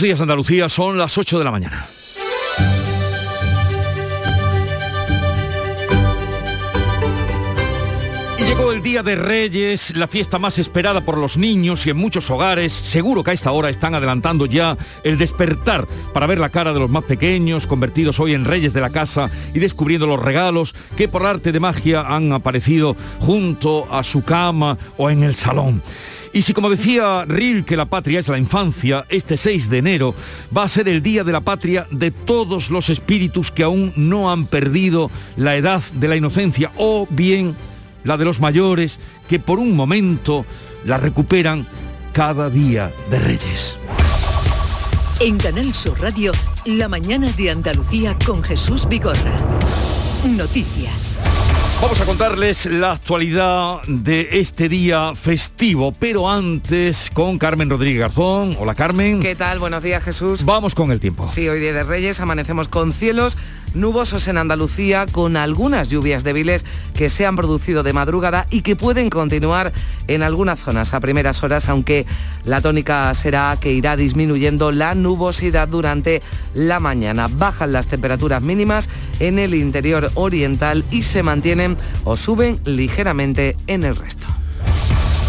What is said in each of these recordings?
días Andalucía, son las 8 de la mañana. Llegó el Día de Reyes, la fiesta más esperada por los niños y en muchos hogares. Seguro que a esta hora están adelantando ya el despertar para ver la cara de los más pequeños, convertidos hoy en reyes de la casa y descubriendo los regalos que por arte de magia han aparecido junto a su cama o en el salón. Y si como decía Ril que la patria es la infancia, este 6 de enero va a ser el Día de la Patria de todos los espíritus que aún no han perdido la edad de la inocencia o bien la de los mayores que por un momento la recuperan cada día de Reyes. En Canal Sur Radio, la mañana de Andalucía con Jesús Vigorra. Noticias. Vamos a contarles la actualidad de este día festivo, pero antes con Carmen Rodríguez Garzón. Hola Carmen. ¿Qué tal? Buenos días Jesús. Vamos con el tiempo. Sí, hoy Día de Reyes amanecemos con cielos nubosos en Andalucía con algunas lluvias débiles que se han producido de madrugada y que pueden continuar en algunas zonas a primeras horas, aunque la tónica será que irá disminuyendo la nubosidad durante la mañana. Bajan las temperaturas mínimas en el interior oriental y se mantienen o suben ligeramente en el resto.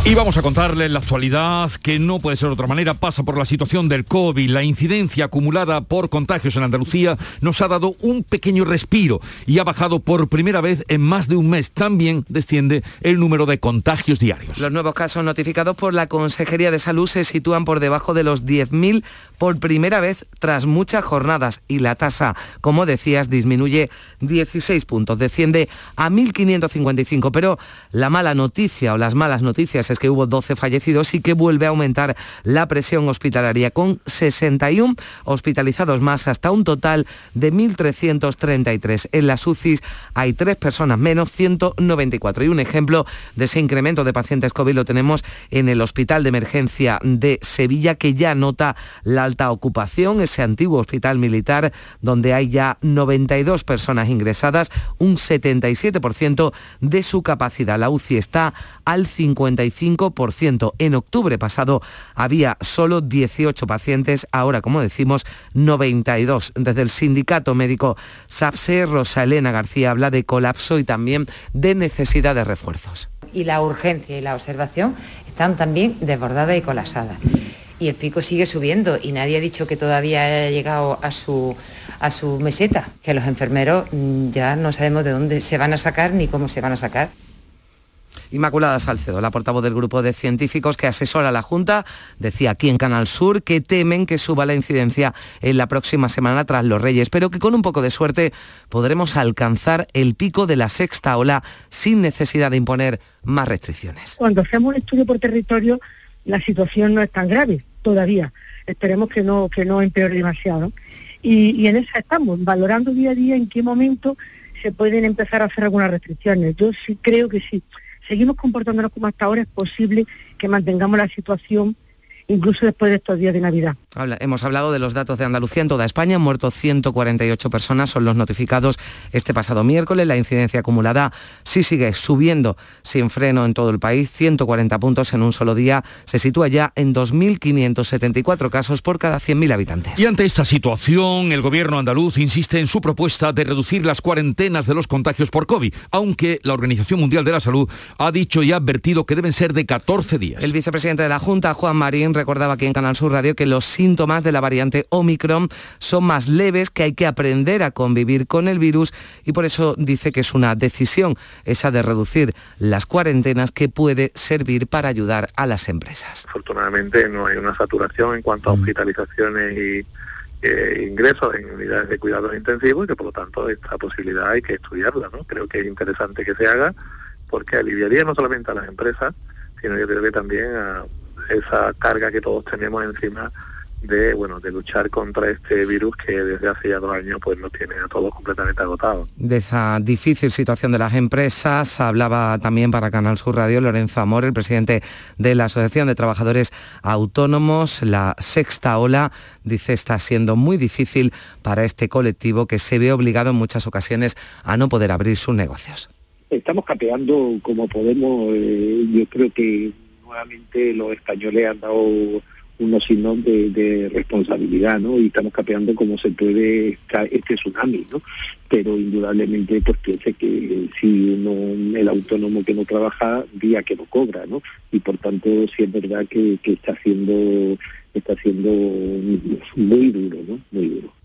Y vamos a contarles la actualidad, que no puede ser de otra manera, pasa por la situación del COVID. La incidencia acumulada por contagios en Andalucía nos ha dado un pequeño respiro y ha bajado por primera vez en más de un mes. También desciende el número de contagios diarios. Los nuevos casos notificados por la Consejería de Salud se sitúan por debajo de los 10.000 por primera vez tras muchas jornadas y la tasa, como decías, disminuye 16 puntos, desciende a 1.555. Pero la mala noticia o las malas noticias que hubo 12 fallecidos y que vuelve a aumentar la presión hospitalaria con 61 hospitalizados más hasta un total de 1.333. En las UCIs hay tres personas menos, 194. Y un ejemplo de ese incremento de pacientes COVID lo tenemos en el Hospital de Emergencia de Sevilla que ya nota la alta ocupación, ese antiguo hospital militar donde hay ya 92 personas ingresadas, un 77% de su capacidad. La UCI está al 55 en octubre pasado había solo 18 pacientes, ahora, como decimos, 92. Desde el sindicato médico SAPSE, Rosa Elena García habla de colapso y también de necesidad de refuerzos. Y la urgencia y la observación están también desbordadas y colapsadas y el pico sigue subiendo y nadie ha dicho que todavía haya llegado a su, a su meseta, que los enfermeros mm, ya no sabemos de dónde se van a sacar ni cómo se van a sacar. Inmaculada Salcedo, la portavoz del grupo de científicos que asesora a la Junta, decía aquí en Canal Sur que temen que suba la incidencia en la próxima semana tras los Reyes, pero que con un poco de suerte podremos alcanzar el pico de la sexta ola sin necesidad de imponer más restricciones. Cuando hacemos un estudio por territorio, la situación no es tan grave todavía. Esperemos que no, que no empeore demasiado. Y, y en esa estamos, valorando día a día en qué momento se pueden empezar a hacer algunas restricciones. Yo sí creo que sí seguimos comportándonos como hasta ahora, es posible que mantengamos la situación incluso después de estos días de Navidad. Hemos hablado de los datos de Andalucía en toda España, han muerto 148 personas, son los notificados este pasado miércoles, la incidencia acumulada sí sigue subiendo sin freno en todo el país, 140 puntos en un solo día, se sitúa ya en 2.574 casos por cada 100.000 habitantes. Y ante esta situación, el gobierno andaluz insiste en su propuesta de reducir las cuarentenas de los contagios por COVID, aunque la Organización Mundial de la Salud ha dicho y ha advertido que deben ser de 14 días. El vicepresidente de la Junta, Juan Marín, recordaba aquí en Canal Sur Radio que los síntomas de la variante Omicron son más leves, que hay que aprender a convivir con el virus y por eso dice que es una decisión esa de reducir las cuarentenas que puede servir para ayudar a las empresas. Afortunadamente no hay una saturación en cuanto a mm. hospitalizaciones y eh, ingresos en unidades de cuidados intensivos y que por lo tanto esta posibilidad hay que estudiarla. ¿no? Creo que es interesante que se haga porque aliviaría no solamente a las empresas, sino yo creo que también a esa carga que todos tenemos encima de bueno de luchar contra este virus que desde hace ya dos años pues nos tiene a todos completamente agotados. De esa difícil situación de las empresas hablaba también para Canal Sur Radio Lorenzo Amor, el presidente de la Asociación de Trabajadores Autónomos. La sexta ola, dice, está siendo muy difícil para este colectivo que se ve obligado en muchas ocasiones a no poder abrir sus negocios. Estamos capeando como podemos, eh, yo creo que nuevamente los españoles han dado unos signos de, responsabilidad, ¿no? Y estamos capeando cómo se puede este tsunami, ¿no? Pero indudablemente, pues piense que si uno, el autónomo que no trabaja, día que no cobra, ¿no? Y por tanto, sí es verdad que, está haciendo, está siendo muy duro, ¿no? Muy duro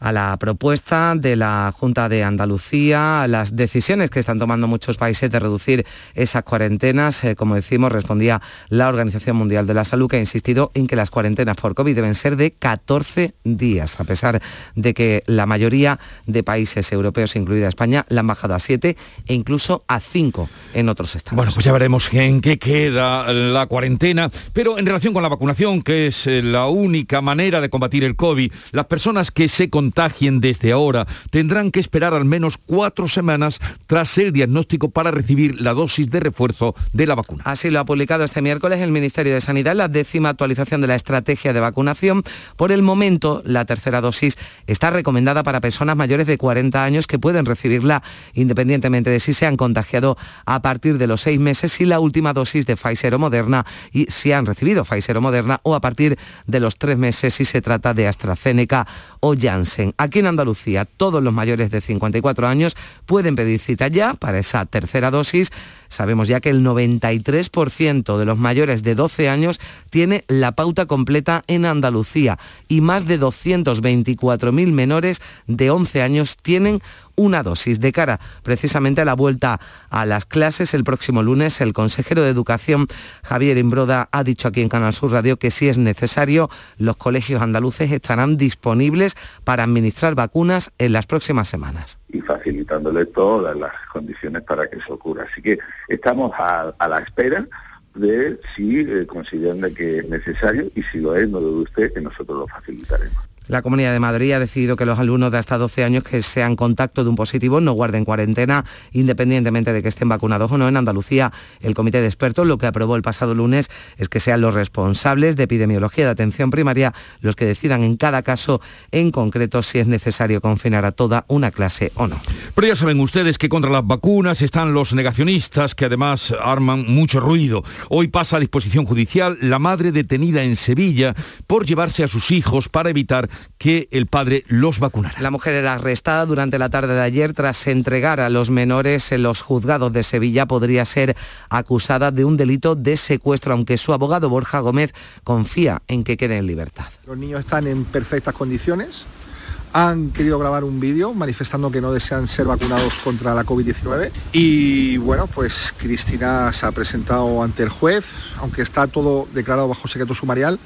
a la propuesta de la Junta de Andalucía, a las decisiones que están tomando muchos países de reducir esas cuarentenas. Eh, como decimos, respondía la Organización Mundial de la Salud, que ha insistido en que las cuarentenas por COVID deben ser de 14 días, a pesar de que la mayoría de países europeos, incluida España, la han bajado a 7 e incluso a 5 en otros estados. Bueno, pues ya veremos en qué queda la cuarentena, pero en relación con la vacunación, que es eh, la única manera de combatir el COVID, las personas que se contagien desde ahora tendrán que esperar al menos cuatro semanas tras el diagnóstico para recibir la dosis de refuerzo de la vacuna. Así lo ha publicado este miércoles el Ministerio de Sanidad, la décima actualización de la estrategia de vacunación. Por el momento, la tercera dosis está recomendada para personas mayores de 40 años que pueden recibirla independientemente de si se han contagiado a partir de los seis meses y la última dosis de Pfizer o Moderna y si han recibido Pfizer o Moderna o a partir de los tres meses si se trata de AstraZeneca o Janssen. Aquí en Andalucía, todos los mayores de 54 años pueden pedir cita ya para esa tercera dosis. Sabemos ya que el 93% de los mayores de 12 años tiene la pauta completa en Andalucía y más de 224.000 menores de 11 años tienen una dosis. De cara precisamente a la vuelta a las clases el próximo lunes, el consejero de Educación, Javier Imbroda, ha dicho aquí en Canal Sur Radio que si es necesario, los colegios andaluces estarán disponibles para administrar vacunas en las próximas semanas. Y facilitándole todas las condiciones para que eso ocurra. Así que estamos a, la espera de si eh, consideran que es necesario y si lo es, no dude usted que nosotros lo facilitaremos. La Comunidad de Madrid ha decidido que los alumnos de hasta 12 años que sean contacto de un positivo no guarden cuarentena, independientemente de que estén vacunados o no. En Andalucía, el Comité de Expertos lo que aprobó el pasado lunes es que sean los responsables de epidemiología de atención primaria los que decidan en cada caso en concreto si es necesario confinar a toda una clase o no. Pero ya saben ustedes que contra las vacunas están los negacionistas que además arman mucho ruido. Hoy pasa a disposición judicial la madre detenida en Sevilla por llevarse a sus hijos para evitar que el padre los vacunara. La mujer era arrestada durante la tarde de ayer tras entregar a los menores en los juzgados de Sevilla. Podría ser acusada de un delito de secuestro, aunque su abogado Borja Gómez confía en que quede en libertad. Los niños están en perfectas condiciones. Han querido grabar un vídeo manifestando que no desean ser vacunados contra la COVID-19 y bueno, pues Cristina se ha presentado ante el juez, aunque está todo declarado bajo secreto sumarial,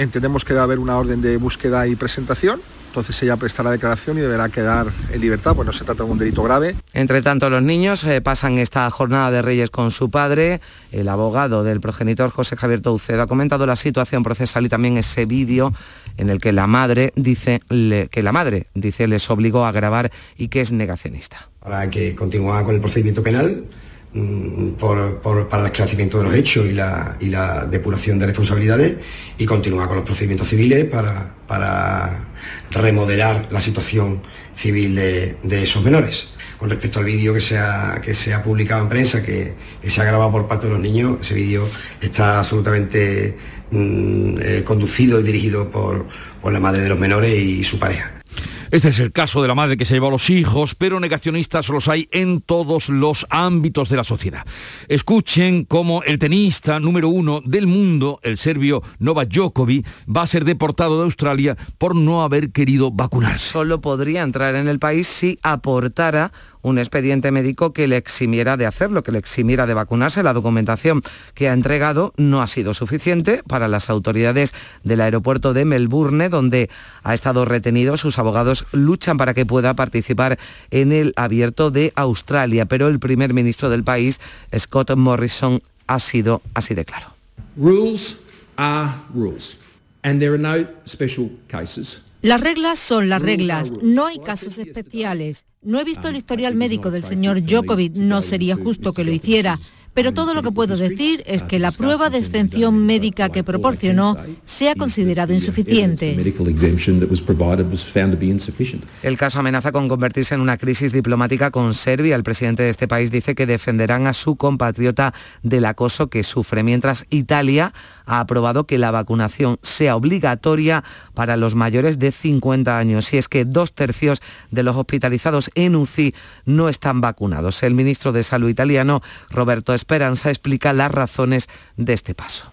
Entendemos que debe haber una orden de búsqueda y presentación. Entonces ella prestará declaración y deberá quedar en libertad, pues no se trata de un delito grave. Entre tanto, los niños eh, pasan esta jornada de Reyes con su padre. El abogado del progenitor José Javier Toucedo ha comentado la situación procesal y también ese vídeo en el que la madre dice que la madre dice les obligó a grabar y que es negacionista. Para que continúe con el procedimiento penal Mm, para el esclarecimiento de los hechos y la, depuración de responsabilidades y continuar con los procedimientos civiles para, remodelar la situación civil de, esos menores. Con respecto al vídeo que se, ha, que se ha publicado en prensa, que, se ha grabado por parte de los niños, ese vídeo está absolutamente mm, eh, conducido y dirigido por la madre de los menores y su pareja. Este es el caso de la madre que se lleva a los hijos, pero negacionistas los hay en todos los ámbitos de la sociedad. Escuchen cómo el tenista número uno del mundo, el serbio Novak Djokovic, va a ser deportado de Australia por no haber querido vacunarse. Solo podría entrar en el país si aportara un expediente médico que le eximiera de hacerlo, que le eximiera de vacunarse. La documentación que ha entregado no ha sido suficiente para las autoridades del aeropuerto de Melbourne, donde ha estado retenido. Sus abogados luchan para que pueda participar en el abierto de Australia, pero el primer ministro del país, Scott Morrison, ha sido así de claro. Rules are rules, and there are no special cases. Las reglas son las reglas, no hay casos especiales. No he visto el historial médico del señor Djokovic, no sería justo que lo hiciera, pero todo lo que puedo decir es que la prueba de extensión médica que proporcionó se ha considerado insuficiente. El caso amenaza con convertirse en una crisis diplomática con Serbia. El presidente de este país dice que defenderán a su compatriota del acoso que sufre, mientras Italia ha aprobado que la vacunación sea obligatoria para los mayores de 50 años. Y es que dos tercios de los hospitalizados en UCI no están vacunados. El ministro de Salud italiano, Roberto Esperanza, explica las razones de este paso.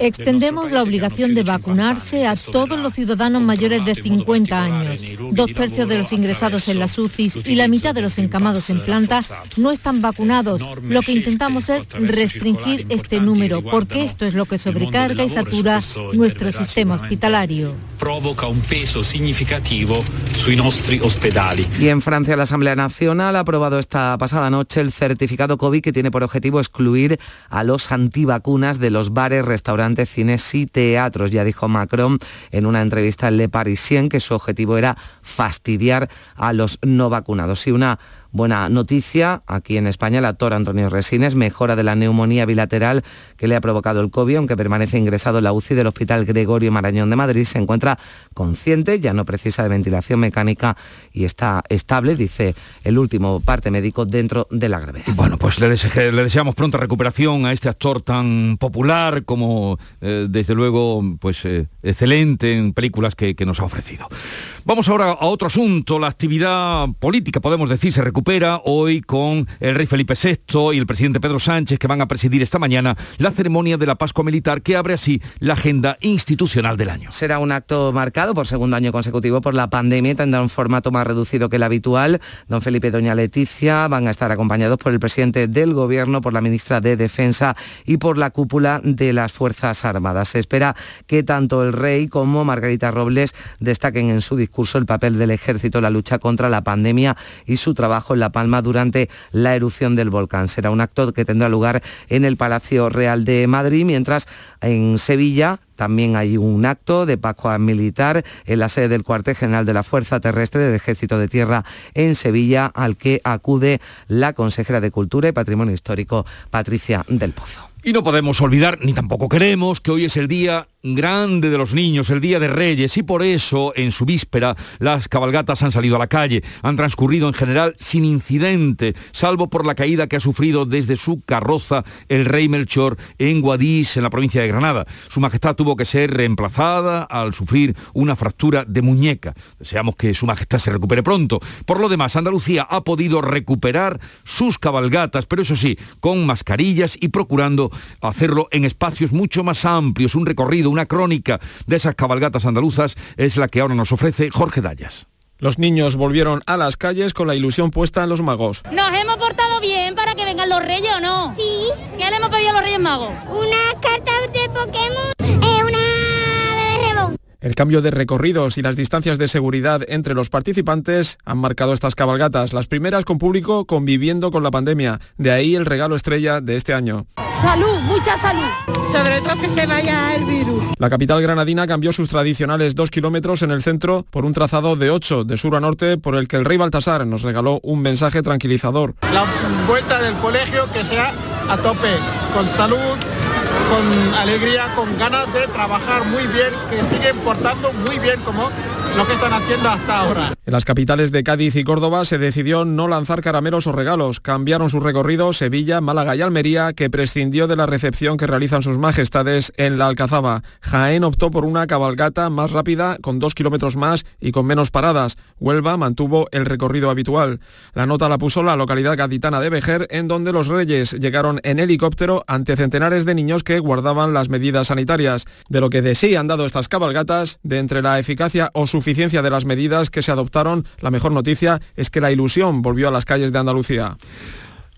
Extendemos la obligación de vacunarse a todos los ciudadanos mayores de 50 años. Dos tercios de los ingresados en las UCIs y la mitad de los encamados en plantas no están vacunados. Lo que intentamos es restringir este número, porque esto es lo que sobrecarga y satura nuestro sistema hospitalario. Provoca un peso significativo sui nostri ospedali. Y en Francia la Asamblea Nacional ha aprobado esta pasada noche el certificado COVID que tiene por objetivo excluir a los antivacunas de los bares, restaurantes, cines y teatros. Ya dijo Macron en una entrevista en Le Parisien que su objetivo era fastidiar a los no vacunados. Y una Buena noticia, aquí en España el actor Antonio Resines mejora de la neumonía bilateral que le ha provocado el COVID, aunque permanece ingresado en la UCI del Hospital Gregorio Marañón de Madrid, se encuentra consciente, ya no precisa de ventilación mecánica y está estable, dice el último parte médico dentro de la gravedad. Bueno, pues le, deseamos pronta recuperación a este actor tan popular como eh, desde luego pues eh, excelente en películas que, que nos ha ofrecido. Vamos ahora a otro asunto, la actividad política, podemos decir, se recupera hoy con el rey Felipe VI y el presidente Pedro Sánchez que van a presidir esta mañana la ceremonia de la Pascua Militar que abre así la agenda institucional del año. Será un acto marcado por segundo año consecutivo por la pandemia tendrá un formato más reducido que el habitual. Don Felipe y Doña Leticia van a estar acompañados por el presidente del Gobierno, por la ministra de Defensa y por la cúpula de las Fuerzas Armadas. Se espera que tanto el rey como Margarita Robles destaquen en su discurso el papel del ejército la lucha contra la pandemia y su trabajo en La Palma durante la erupción del volcán. Será un acto que tendrá lugar en el Palacio Real de Madrid, mientras en Sevilla también hay un acto de Pascua militar en la sede del cuartel general de la Fuerza Terrestre del Ejército de Tierra en Sevilla, al que acude la consejera de Cultura y Patrimonio Histórico, Patricia del Pozo. Y no podemos olvidar, ni tampoco queremos, que hoy es el día grande de los niños, el Día de Reyes, y por eso en su víspera las cabalgatas han salido a la calle, han transcurrido en general sin incidente, salvo por la caída que ha sufrido desde su carroza el rey Melchor en Guadix, en la provincia de Granada. Su Majestad tuvo que ser reemplazada al sufrir una fractura de muñeca. Deseamos que Su Majestad se recupere pronto. Por lo demás, Andalucía ha podido recuperar sus cabalgatas, pero eso sí, con mascarillas y procurando hacerlo en espacios mucho más amplios, un recorrido una crónica de esas cabalgatas andaluzas es la que ahora nos ofrece Jorge Dallas. Los niños volvieron a las calles con la ilusión puesta en los magos. ¿Nos hemos portado bien para que vengan los reyes o no? Sí. ¿Qué le hemos pedido a los reyes magos? Una carta de Pokémon, eh, una bebé rebón. El cambio de recorridos y las distancias de seguridad entre los participantes han marcado estas cabalgatas, las primeras con público conviviendo con la pandemia. De ahí el regalo estrella de este año. Salud, mucha salud. Sobre todo que se vaya el virus. La capital granadina cambió sus tradicionales dos kilómetros en el centro por un trazado de ocho de sur a norte por el que el rey Baltasar nos regaló un mensaje tranquilizador. La vuelta del colegio que sea a tope, con salud, con alegría, con ganas de trabajar muy bien, que siguen portando muy bien como lo que están haciendo hasta ahora. En las capitales de Cádiz y Córdoba se decidió no lanzar caramelos o regalos. Cambiaron sus recorridos Sevilla, Málaga y Almería, que prescindió de la recepción que realizan sus majestades en la Alcazaba. Jaén optó por una cabalgata más rápida, con dos kilómetros más y con menos paradas. Huelva mantuvo el recorrido habitual. La nota la puso la localidad gaditana de Vejer, en donde los reyes llegaron en helicóptero ante centenares de niños que guardaban las medidas sanitarias. De lo que de sí han dado estas cabalgatas, de entre la eficacia o suficiencia de las medidas que se adoptaron, la mejor noticia es que la ilusión volvió a las calles de Andalucía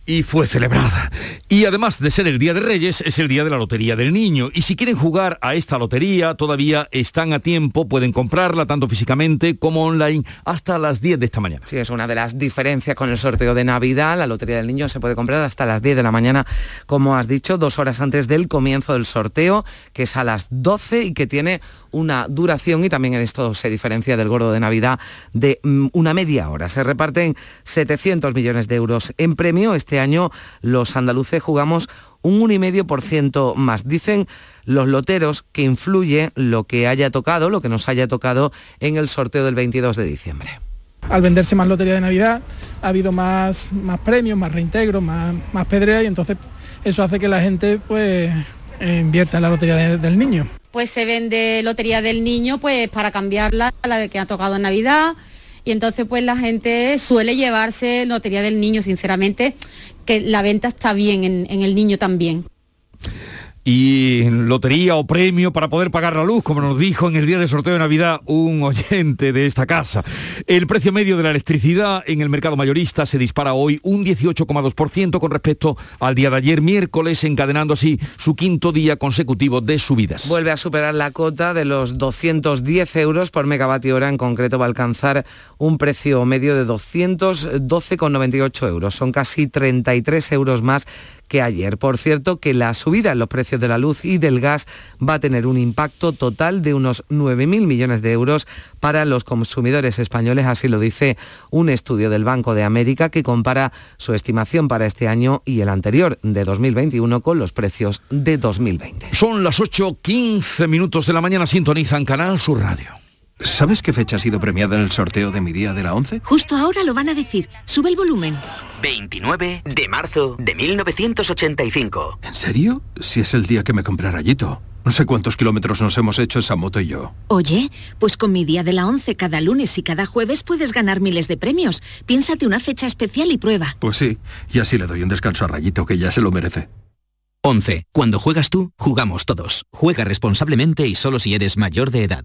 y fue celebrada. Y además de ser el Día de Reyes, es el Día de la Lotería del Niño. Y si quieren jugar a esta lotería, todavía están a tiempo, pueden comprarla tanto físicamente como online hasta las 10 de esta mañana. Sí, es una de las diferencias con el sorteo de Navidad. La Lotería del Niño se puede comprar hasta las 10 de la mañana, como has dicho, dos horas antes del comienzo del sorteo, que es a las 12 y que tiene una duración y también en esto se diferencia del gordo de Navidad de mm, una media hora. Se reparten 700 millones de euros en premio. Este año los andaluces jugamos un 1,5% más. Dicen los loteros que influye lo que haya tocado, lo que nos haya tocado en el sorteo del 22 de diciembre. Al venderse más lotería de Navidad ha habido más, más premios, más reintegros, más, más pedrea y entonces eso hace que la gente pues invierta en la lotería de- del niño. Pues se vende lotería del niño pues para cambiarla a la de que ha tocado en Navidad y entonces pues la gente suele llevarse lotería del niño, sinceramente, que la venta está bien en, en el niño también. Y lotería o premio para poder pagar la luz, como nos dijo en el día de sorteo de Navidad un oyente de esta casa. El precio medio de la electricidad en el mercado mayorista se dispara hoy un 18,2% con respecto al día de ayer miércoles, encadenando así su quinto día consecutivo de subidas. Vuelve a superar la cota de los 210 euros por megavatio hora, en concreto va a alcanzar un precio medio de 212,98 euros. Son casi 33 euros más que ayer. Por cierto, que la subida en los precios de la luz y del gas va a tener un impacto total de unos 9.000 millones de euros para los consumidores españoles, así lo dice un estudio del Banco de América que compara su estimación para este año y el anterior de 2021 con los precios de 2020. Son las 8.15 minutos de la mañana, sintonizan Canal Sur Radio. ¿Sabes qué fecha ha sido premiada en el sorteo de mi día de la 11? Justo ahora lo van a decir. Sube el volumen. 29 de marzo de 1985. ¿En serio? Si es el día que me compré rayito. No sé cuántos kilómetros nos hemos hecho esa moto y yo. Oye, pues con mi día de la 11 cada lunes y cada jueves puedes ganar miles de premios. Piénsate una fecha especial y prueba. Pues sí, y así le doy un descanso a Rayito que ya se lo merece. 11. Cuando juegas tú, jugamos todos. Juega responsablemente y solo si eres mayor de edad.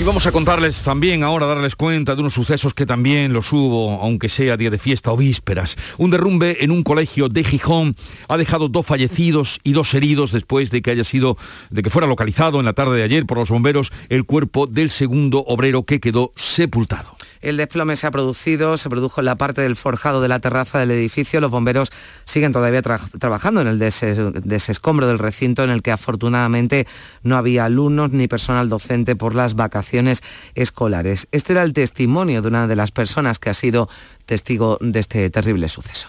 Y vamos a contarles también ahora, darles cuenta de unos sucesos que también los hubo, aunque sea día de fiesta o vísperas. Un derrumbe en un colegio de Gijón ha dejado dos fallecidos y dos heridos después de que haya sido, de que fuera localizado en la tarde de ayer por los bomberos el cuerpo del segundo obrero que quedó sepultado. El desplome se ha producido, se produjo en la parte del forjado de la terraza del edificio. Los bomberos siguen todavía tra- trabajando en el des- desescombro del recinto en el que afortunadamente no había alumnos ni personal docente por las vacaciones escolares. Este era el testimonio de una de las personas que ha sido testigo de este terrible suceso.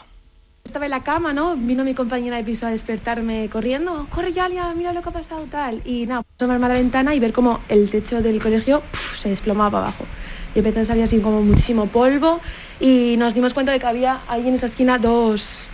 Estaba en la cama, ¿no? Vino mi compañera de piso a despertarme corriendo. Corre, Yalia, mira lo que ha pasado, tal. Y nada, tomarme a la ventana y ver cómo el techo del colegio se desplomaba para abajo. Y empezó a salir así como muchísimo polvo y nos dimos cuenta de que había ahí en esa esquina dos,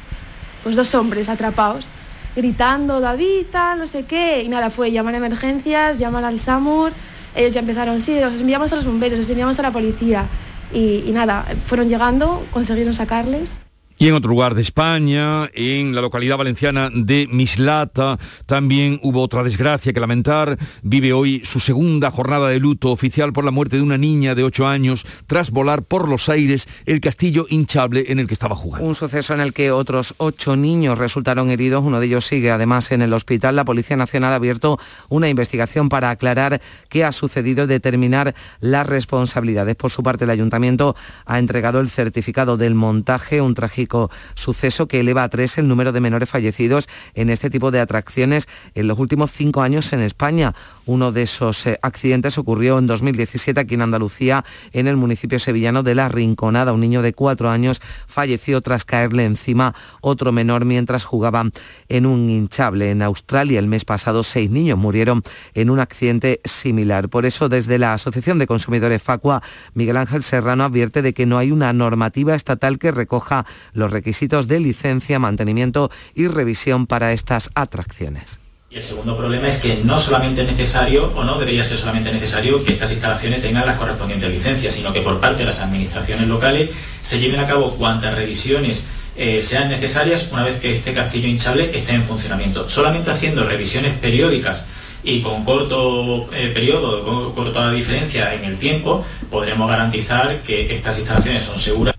pues dos hombres atrapados, gritando, David, no sé qué. Y nada, fue llamar a emergencias, llamar al SAMUR. Ellos ya empezaron, sí, los enviamos a los bomberos, los enviamos a la policía. Y, y nada, fueron llegando, consiguieron sacarles. Y en otro lugar de España, en la localidad valenciana de Mislata, también hubo otra desgracia que lamentar. Vive hoy su segunda jornada de luto oficial por la muerte de una niña de 8 años tras volar por los aires el castillo hinchable en el que estaba jugando. Un suceso en el que otros ocho niños resultaron heridos, uno de ellos sigue además en el hospital. La Policía Nacional ha abierto una investigación para aclarar qué ha sucedido y determinar las responsabilidades. Por su parte, el Ayuntamiento ha entregado el certificado del montaje, un trágico suceso que eleva a tres el número de menores fallecidos en este tipo de atracciones en los últimos cinco años en España. Uno de esos eh, accidentes ocurrió en 2017 aquí en Andalucía, en el municipio sevillano de La Rinconada. Un niño de cuatro años falleció tras caerle encima otro menor mientras jugaban en un hinchable. En Australia el mes pasado seis niños murieron en un accidente similar. Por eso desde la Asociación de Consumidores Facua, Miguel Ángel Serrano advierte de que no hay una normativa estatal que recoja los requisitos de licencia, mantenimiento y revisión para estas atracciones. Y el segundo problema es que no solamente es necesario, o no debería ser solamente necesario, que estas instalaciones tengan las correspondientes licencias, sino que por parte de las administraciones locales se lleven a cabo cuantas revisiones eh, sean necesarias una vez que este castillo hinchable esté en funcionamiento. Solamente haciendo revisiones periódicas y con corto eh, periodo, con corta diferencia en el tiempo, podremos garantizar que estas instalaciones son seguras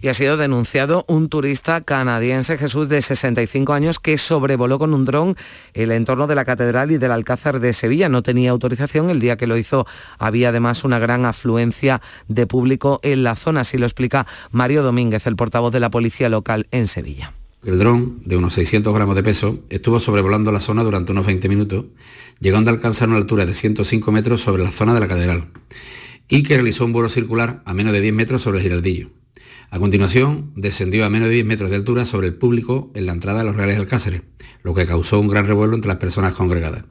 y ha sido denunciado un turista canadiense, Jesús, de 65 años, que sobrevoló con un dron el entorno de la Catedral y del Alcázar de Sevilla. No tenía autorización. El día que lo hizo había además una gran afluencia de público en la zona. Así lo explica Mario Domínguez, el portavoz de la Policía Local en Sevilla. El dron, de unos 600 gramos de peso, estuvo sobrevolando la zona durante unos 20 minutos, llegando a alcanzar una altura de 105 metros sobre la zona de la catedral, y que realizó un vuelo circular a menos de 10 metros sobre el giraldillo. A continuación, descendió a menos de 10 metros de altura sobre el público en la entrada de los Reales Alcáceres, lo que causó un gran revuelo entre las personas congregadas.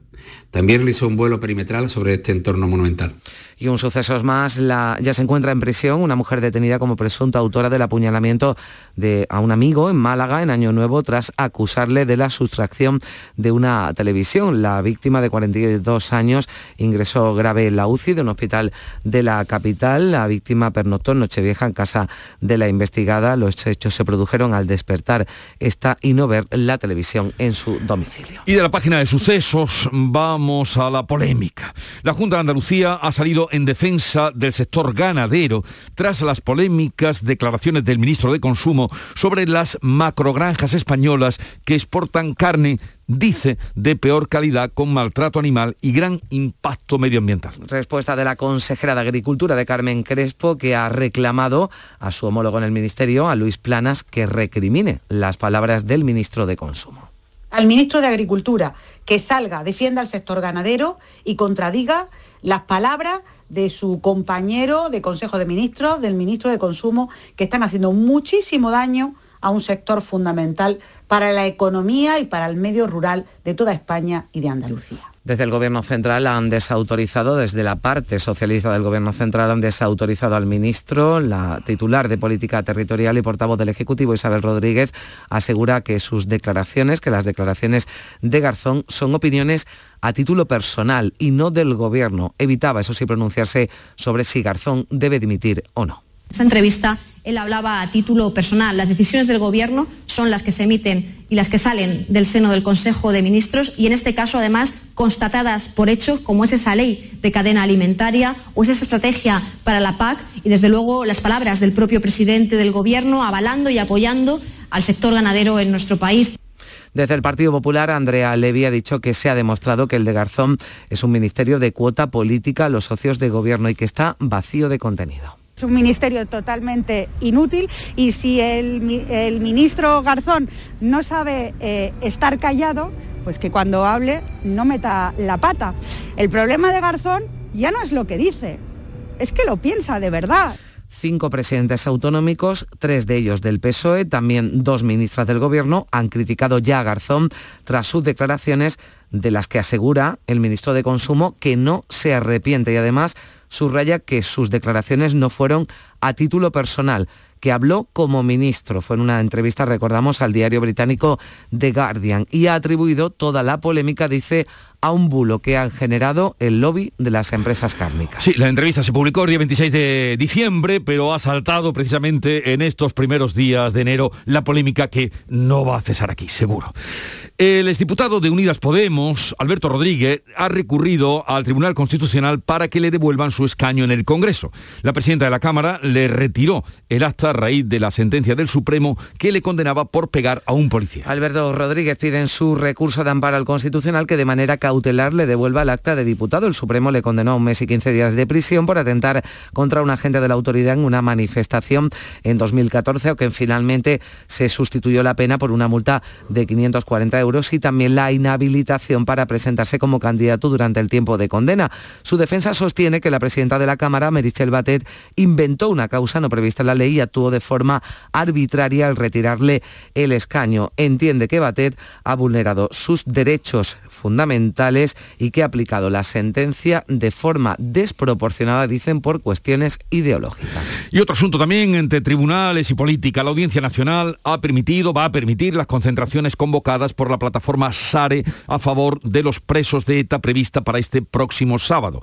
También realizó un vuelo perimetral sobre este entorno monumental. Y un suceso más, ya se encuentra en prisión una mujer detenida como presunta autora del apuñalamiento de, a un amigo en Málaga en Año Nuevo tras acusarle de la sustracción de una televisión. La víctima de 42 años ingresó grave en la UCI de un hospital de la capital. La víctima pernoctó en Nochevieja en casa de la investigada. Los hechos se produjeron al despertar esta y no ver la televisión en su domicilio. Y de la página de sucesos vamos a la polémica. La Junta de Andalucía ha salido en defensa del sector ganadero tras las polémicas declaraciones del ministro de Consumo sobre las macrogranjas españolas que exportan carne dice, de peor calidad, con maltrato animal y gran impacto medioambiental. Respuesta de la consejera de Agricultura de Carmen Crespo, que ha reclamado a su homólogo en el Ministerio, a Luis Planas, que recrimine las palabras del ministro de Consumo. Al ministro de Agricultura, que salga, defienda al sector ganadero y contradiga las palabras de su compañero de Consejo de Ministros, del ministro de Consumo, que están haciendo muchísimo daño a un sector fundamental para la economía y para el medio rural de toda España y de Andalucía. Desde el Gobierno Central han desautorizado, desde la parte socialista del Gobierno Central han desautorizado al ministro, la titular de Política Territorial y portavoz del Ejecutivo, Isabel Rodríguez, asegura que sus declaraciones, que las declaraciones de Garzón son opiniones a título personal y no del Gobierno. Evitaba, eso sí, pronunciarse sobre si Garzón debe dimitir o no. Esa entrevista él hablaba a título personal. Las decisiones del Gobierno son las que se emiten y las que salen del seno del Consejo de Ministros y en este caso además constatadas por hecho, como es esa ley de cadena alimentaria o es esa estrategia para la PAC y desde luego las palabras del propio presidente del Gobierno avalando y apoyando al sector ganadero en nuestro país. Desde el Partido Popular, Andrea Levy ha dicho que se ha demostrado que el de Garzón es un ministerio de cuota política a los socios de gobierno y que está vacío de contenido. Es un ministerio totalmente inútil y si el, ministro Garzón no sabe eh, estar callado, pues que cuando hable no meta la pata. El problema de Garzón ya no es lo que dice, es que lo piensa de verdad cinco presidentes autonómicos, tres de ellos del PSOE, también dos ministras del Gobierno, han criticado ya a Garzón tras sus declaraciones de las que asegura el ministro de Consumo que no se arrepiente y además subraya que sus declaraciones no fueron a título personal, que habló como ministro. Fue en una entrevista, recordamos, al diario británico The Guardian y ha atribuido toda la polémica, dice, a un bulo que han generado el lobby de las empresas cárnicas. Sí, la entrevista se publicó el día 26 de diciembre, pero ha saltado precisamente en estos primeros días de enero la polémica que no va a cesar aquí, seguro. El exdiputado de Unidas Podemos, Alberto Rodríguez, ha recurrido al Tribunal Constitucional para que le devuelvan su escaño en el Congreso. La presidenta de la Cámara le retiró el acta a raíz de la sentencia del Supremo que le condenaba por pegar a un policía. Alberto Rodríguez pide en su recurso de amparo al Constitucional que de manera cautelar le devuelva el acta de diputado. El Supremo le condenó a un mes y 15 días de prisión por atentar contra un agente de la autoridad en una manifestación en 2014, aunque finalmente se sustituyó la pena por una multa de 540 euros y también la inhabilitación para presentarse como candidato durante el tiempo de condena. Su defensa sostiene que la presidenta de la Cámara, Merichel Batet, inventó una causa no prevista en la ley y actuó de forma arbitraria al retirarle el escaño. Entiende que Batet ha vulnerado sus derechos fundamentales y que ha aplicado la sentencia de forma desproporcionada, dicen, por cuestiones ideológicas. Y otro asunto también entre tribunales y política. La Audiencia Nacional ha permitido, va a permitir las concentraciones convocadas por la plataforma SARE a favor de los presos de ETA prevista para este próximo sábado.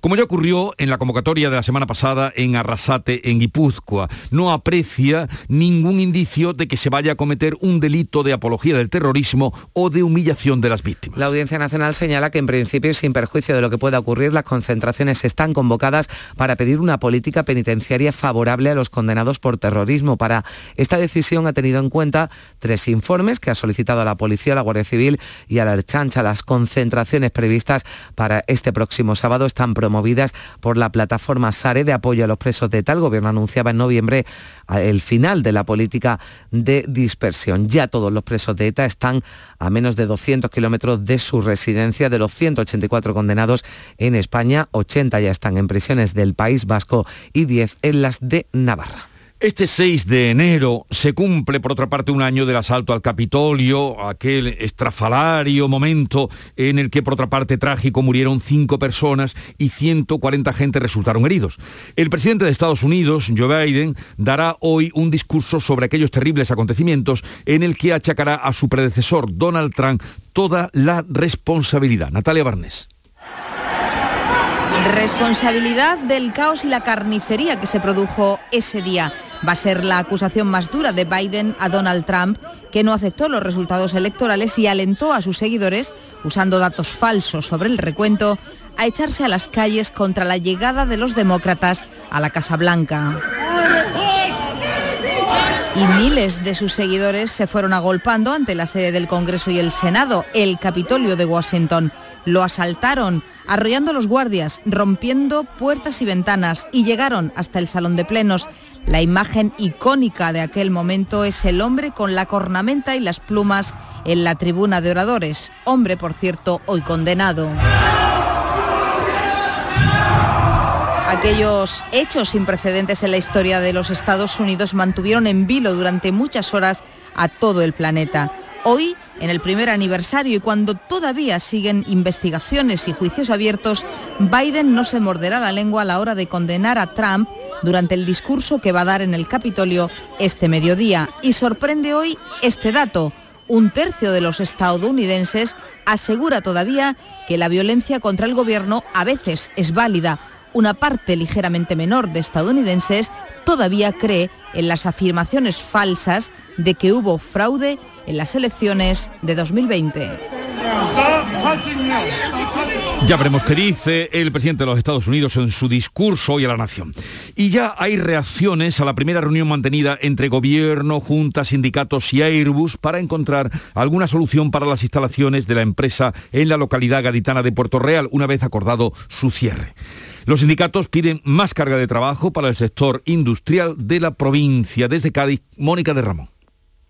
Como ya ocurrió en la convocatoria de la semana pasada en Arrasate, en Guipúzcoa, no aprecia ningún indicio de que se vaya a cometer un delito de apología del terrorismo o de humillación de las víctimas. La Audiencia Nacional señala que en principio, sin perjuicio de lo que pueda ocurrir, las concentraciones están convocadas para pedir una política penitenciaria favorable a los condenados por terrorismo. Para esta decisión ha tenido en cuenta tres informes que ha solicitado a la Policía, a la Guardia Civil y a la Archancha. Las concentraciones previstas para este próximo sábado están promovidas por la plataforma SARE de apoyo a los presos de tal. gobierno anunciaba en noviembre el final de la política de dispersión. Ya todos los presos de ETA están a menos de 200 kilómetros de su residencia. De los 184 condenados en España, 80 ya están en prisiones del País Vasco y 10 en las de Navarra. Este 6 de enero se cumple, por otra parte, un año del asalto al Capitolio, aquel estrafalario momento en el que, por otra parte, trágico, murieron cinco personas y 140 gente resultaron heridos. El presidente de Estados Unidos, Joe Biden, dará hoy un discurso sobre aquellos terribles acontecimientos en el que achacará a su predecesor, Donald Trump, toda la responsabilidad. Natalia Barnes. Responsabilidad del caos y la carnicería que se produjo ese día. Va a ser la acusación más dura de Biden a Donald Trump, que no aceptó los resultados electorales y alentó a sus seguidores, usando datos falsos sobre el recuento, a echarse a las calles contra la llegada de los demócratas a la Casa Blanca. Y miles de sus seguidores se fueron agolpando ante la sede del Congreso y el Senado, el Capitolio de Washington. Lo asaltaron, arrollando a los guardias, rompiendo puertas y ventanas y llegaron hasta el Salón de Plenos. La imagen icónica de aquel momento es el hombre con la cornamenta y las plumas en la tribuna de oradores, hombre, por cierto, hoy condenado. Aquellos hechos sin precedentes en la historia de los Estados Unidos mantuvieron en vilo durante muchas horas a todo el planeta. Hoy, en el primer aniversario y cuando todavía siguen investigaciones y juicios abiertos, Biden no se morderá la lengua a la hora de condenar a Trump durante el discurso que va a dar en el Capitolio este mediodía. Y sorprende hoy este dato. Un tercio de los estadounidenses asegura todavía que la violencia contra el gobierno a veces es válida una parte ligeramente menor de estadounidenses todavía cree en las afirmaciones falsas de que hubo fraude en las elecciones de 2020. Ya veremos qué dice el presidente de los Estados Unidos en su discurso hoy a la nación. Y ya hay reacciones a la primera reunión mantenida entre gobierno, juntas, sindicatos y Airbus para encontrar alguna solución para las instalaciones de la empresa en la localidad gaditana de Puerto Real, una vez acordado su cierre. Los sindicatos piden más carga de trabajo para el sector industrial de la provincia. Desde Cádiz, Mónica de Ramón.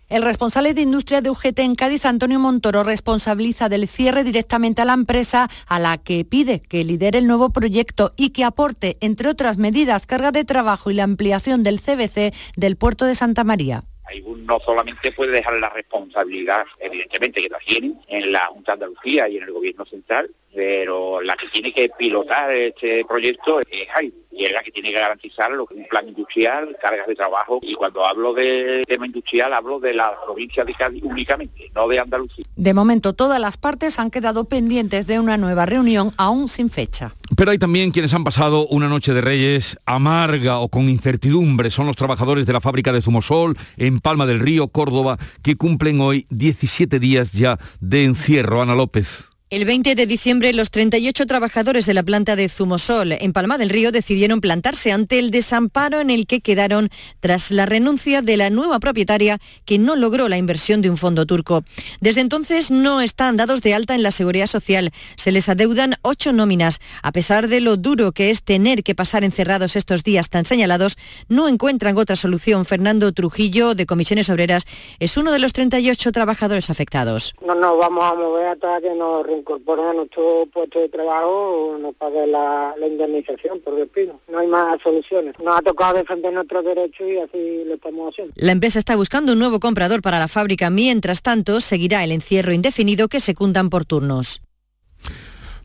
El responsable de industria de UGT en Cádiz, Antonio Montoro, responsabiliza del cierre directamente a la empresa a la que pide que lidere el nuevo proyecto y que aporte, entre otras medidas, carga de trabajo y la ampliación del CBC del puerto de Santa María. No solamente puede dejar la responsabilidad, evidentemente que la tienen en la Junta de Andalucía y en el Gobierno Central, pero la que tiene que pilotar este proyecto es Jaime y es la que tiene que garantizar lo que es un plan industrial, cargas de trabajo y cuando hablo de tema industrial hablo de la provincia de Cádiz únicamente, no de Andalucía. De momento todas las partes han quedado pendientes de una nueva reunión aún sin fecha. Pero hay también quienes han pasado una noche de Reyes amarga o con incertidumbre. Son los trabajadores de la fábrica de Zumosol en Palma del Río, Córdoba, que cumplen hoy 17 días ya de encierro. Ana López. El 20 de diciembre, los 38 trabajadores de la planta de Zumosol en Palma del Río decidieron plantarse ante el desamparo en el que quedaron tras la renuncia de la nueva propietaria que no logró la inversión de un fondo turco. Desde entonces no están dados de alta en la seguridad social. Se les adeudan ocho nóminas. A pesar de lo duro que es tener que pasar encerrados estos días tan señalados, no encuentran otra solución. Fernando Trujillo, de Comisiones Obreras, es uno de los 38 trabajadores afectados. No nos vamos a mover hasta que nos incorporan a nuestro puesto de trabajo nos pague la, indemnización por despido. No hay más soluciones. Nos ha tocado defender nuestros derechos y así lo estamos haciendo. La empresa está buscando un nuevo comprador para la fábrica. Mientras tanto, seguirá el encierro indefinido que secundan por turnos.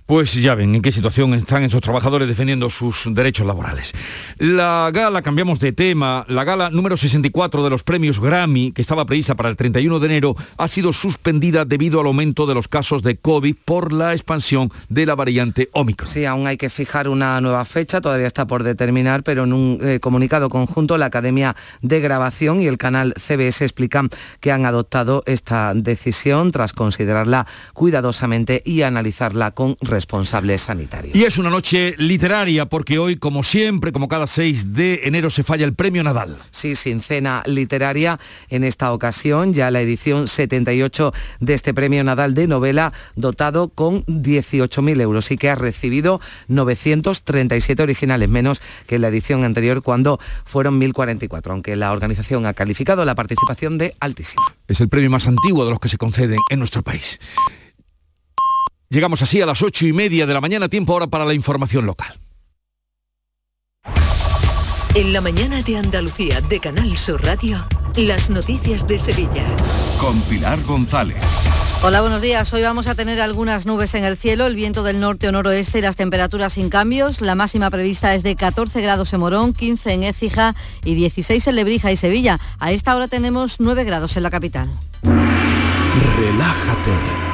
Pues ya ven en qué situación están esos trabajadores defendiendo sus derechos laborales. La gala, cambiamos de tema, la gala número 64 de los premios Grammy, que estaba prevista para el 31 de enero, ha sido suspendida debido al aumento de los casos de COVID por la expansión de la variante Omicron. Sí, aún hay que fijar una nueva fecha, todavía está por determinar, pero en un eh, comunicado conjunto la Academia de Grabación y el canal CBS explican que han adoptado esta decisión tras considerarla cuidadosamente y analizarla con responsables sanitarios. Y es una noche literaria porque hoy, como siempre, como cada 6 de enero, se falla el premio Nadal. Sí, sin cena literaria en esta ocasión, ya la edición 78 de este premio Nadal de novela, dotado con 18.000 euros y que ha recibido 937 originales, menos que en la edición anterior cuando fueron 1.044, aunque la organización ha calificado la participación de altísima. Es el premio más antiguo de los que se conceden en nuestro país. Llegamos así a las ocho y media de la mañana, tiempo ahora para la información local. En la mañana de Andalucía de Canal Sur Radio, las noticias de Sevilla. Con Pilar González. Hola, buenos días. Hoy vamos a tener algunas nubes en el cielo, el viento del norte o noroeste y las temperaturas sin cambios. La máxima prevista es de 14 grados en Morón, 15 en Écija y 16 en Lebrija y Sevilla. A esta hora tenemos 9 grados en la capital. Relájate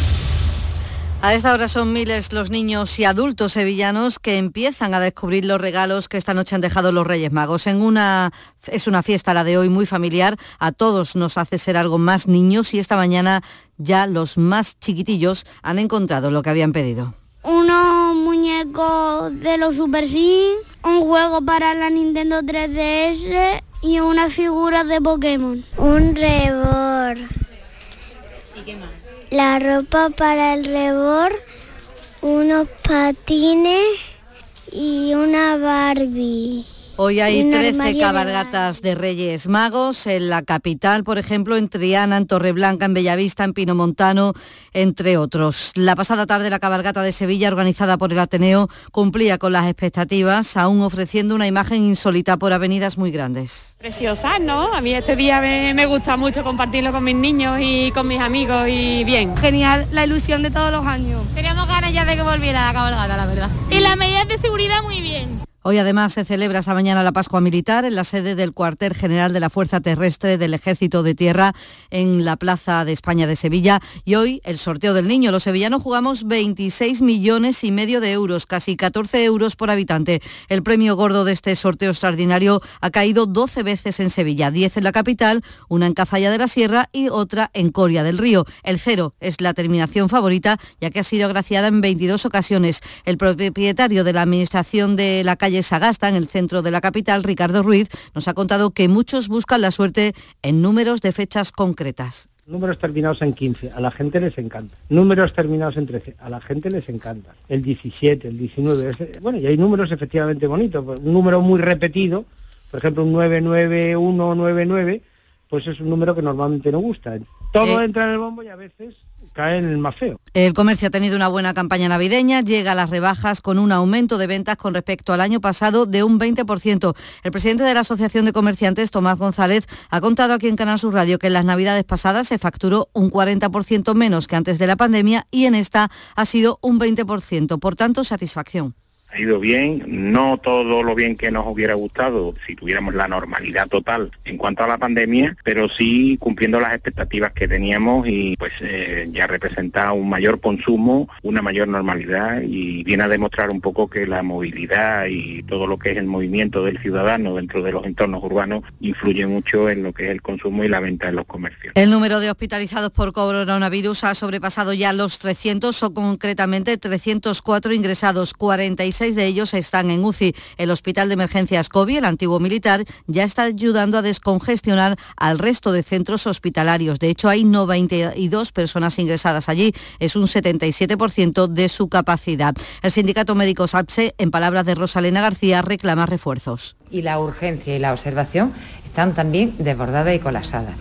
A esta hora son miles los niños y adultos sevillanos que empiezan a descubrir los regalos que esta noche han dejado los Reyes Magos. En una, es una fiesta la de hoy muy familiar, a todos nos hace ser algo más niños y esta mañana ya los más chiquitillos han encontrado lo que habían pedido. Unos muñecos de los Super Sim, un juego para la Nintendo 3DS y unas figuras de Pokémon. Un rebor. ¿Y qué más? La ropa para el rebor, unos patines y una Barbie. Hoy hay Un 13 armario de cabalgatas de Reyes Magos en la capital, por ejemplo, en Triana, en Torreblanca, en Bellavista, en Pinomontano, entre otros. La pasada tarde la cabalgata de Sevilla, organizada por el Ateneo, cumplía con las expectativas, aún ofreciendo una imagen insólita por avenidas muy grandes. Preciosa, ¿no? A mí este día me, me gusta mucho compartirlo con mis niños y con mis amigos y bien. Genial, la ilusión de todos los años. Teníamos ganas ya de que volviera la cabalgata, la verdad. Y las medidas de seguridad muy bien. Hoy además se celebra esta mañana la Pascua Militar en la sede del cuartel general de la Fuerza Terrestre del Ejército de Tierra en la Plaza de España de Sevilla y hoy el sorteo del niño. Los sevillanos jugamos 26 millones y medio de euros, casi 14 euros por habitante. El premio gordo de este sorteo extraordinario ha caído 12 veces en Sevilla, 10 en la capital, una en Cazalla de la Sierra y otra en Coria del Río. El cero es la terminación favorita ya que ha sido agraciada en 22 ocasiones. El propietario de la administración de la calle Sagasta, en el centro de la capital, Ricardo Ruiz, nos ha contado que muchos buscan la suerte en números de fechas concretas. Números terminados en 15, a la gente les encanta. Números terminados en 13, a la gente les encanta. El 17, el 19, ese- bueno, y hay números efectivamente bonitos. pues, Un número muy repetido, por ejemplo, un 99199, pues es un número que normalmente no gusta. Todo Eh. entra en el bombo y a veces cae en el más. El comercio ha tenido una buena campaña navideña, llega a las rebajas con un aumento de ventas con respecto al año pasado de un 20%. El presidente de la Asociación de Comerciantes, Tomás González, ha contado aquí en Canal Sur Radio que en las navidades pasadas se facturó un 40% menos que antes de la pandemia y en esta ha sido un 20%. Por tanto, satisfacción. Ha ido bien, no todo lo bien que nos hubiera gustado si tuviéramos la normalidad total en cuanto a la pandemia, pero sí cumpliendo las expectativas que teníamos y pues eh, ya representa un mayor consumo, una mayor normalidad y viene a demostrar un poco que la movilidad y todo lo que es el movimiento del ciudadano dentro de los entornos urbanos influye mucho en lo que es el consumo y la venta en los comercios. El número de hospitalizados por coronavirus ha sobrepasado ya los 300 o concretamente 304 ingresados, 46 16 de ellos están en UCI. El Hospital de Emergencias COVID, el antiguo militar, ya está ayudando a descongestionar al resto de centros hospitalarios. De hecho, hay 92 personas ingresadas allí. Es un 77% de su capacidad. El sindicato médico SAPSE, en palabras de Rosalena García, reclama refuerzos. Y la urgencia y la observación están también desbordadas y colapsadas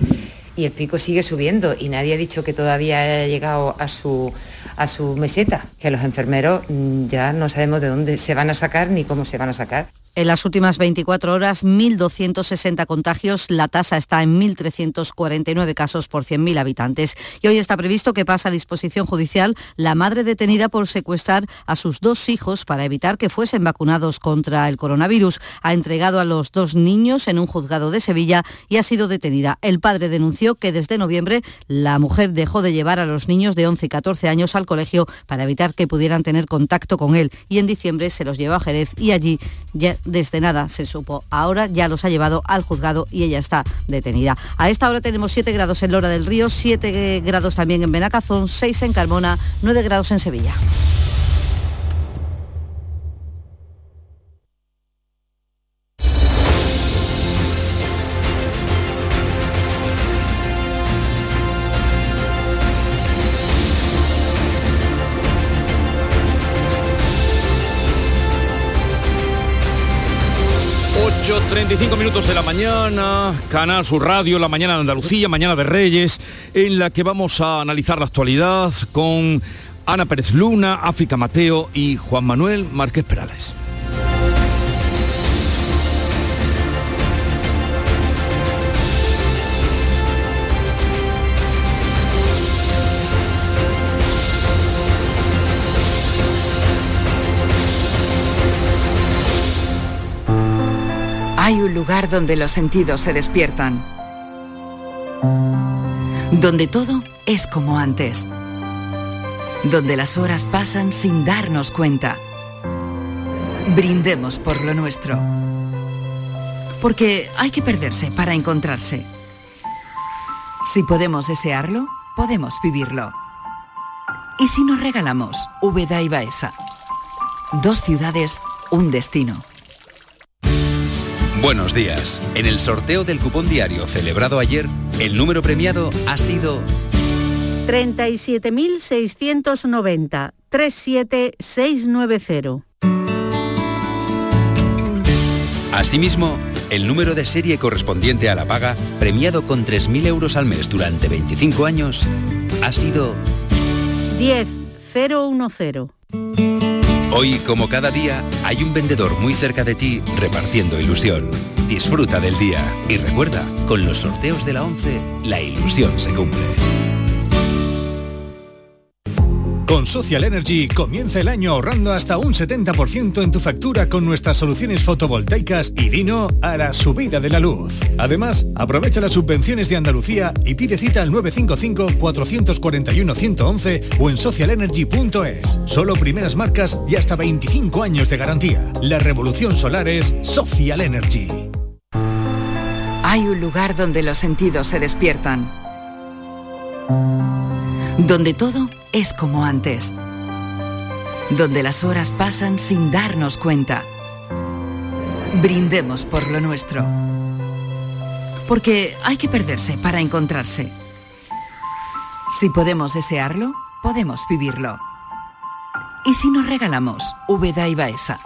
y el pico sigue subiendo y nadie ha dicho que todavía haya llegado a su, a su meseta, que los enfermeros mm, ya no sabemos de dónde se van a sacar ni cómo se van a sacar. En las últimas 24 horas, 1.260 contagios. La tasa está en 1.349 casos por 100.000 habitantes. Y hoy está previsto que pase a disposición judicial la madre detenida por secuestrar a sus dos hijos para evitar que fuesen vacunados contra el coronavirus. Ha entregado a los dos niños en un juzgado de Sevilla y ha sido detenida. El padre denunció que desde noviembre la mujer dejó de llevar a los niños de 11 y 14 años al colegio para evitar que pudieran tener contacto con él. Y en diciembre se los llevó a Jerez y allí ya desde nada se supo. Ahora ya los ha llevado al juzgado y ella está detenida. A esta hora tenemos 7 grados en Lora del Río, 7 grados también en Benacazón, 6 en Carmona, 9 grados en Sevilla. 35 minutos de la mañana, Canal Sur Radio, la mañana de Andalucía, mañana de Reyes, en la que vamos a analizar la actualidad con Ana Pérez Luna, África Mateo y Juan Manuel Márquez Perales. Hay un lugar donde los sentidos se despiertan. Donde todo es como antes. Donde las horas pasan sin darnos cuenta. Brindemos por lo nuestro. Porque hay que perderse para encontrarse. Si podemos desearlo, podemos vivirlo. ¿Y si nos regalamos Úbeda y Baeza? Dos ciudades, un destino. Buenos días. En el sorteo del cupón diario celebrado ayer, el número premiado ha sido 37.690 37690. Asimismo, el número de serie correspondiente a la paga, premiado con 3.000 euros al mes durante 25 años, ha sido 10010. Hoy, como cada día, hay un vendedor muy cerca de ti repartiendo ilusión. Disfruta del día y recuerda, con los sorteos de la 11, la ilusión se cumple. Con Social Energy comienza el año ahorrando hasta un 70% en tu factura con nuestras soluciones fotovoltaicas y Dino a la subida de la luz. Además, aprovecha las subvenciones de Andalucía y pide cita al 955-441-111 o en socialenergy.es. Solo primeras marcas y hasta 25 años de garantía. La revolución solar es Social Energy. Hay un lugar donde los sentidos se despiertan. Donde todo es como antes. Donde las horas pasan sin darnos cuenta. Brindemos por lo nuestro. Porque hay que perderse para encontrarse. Si podemos desearlo, podemos vivirlo. ¿Y si nos regalamos Úbeda y Baeza?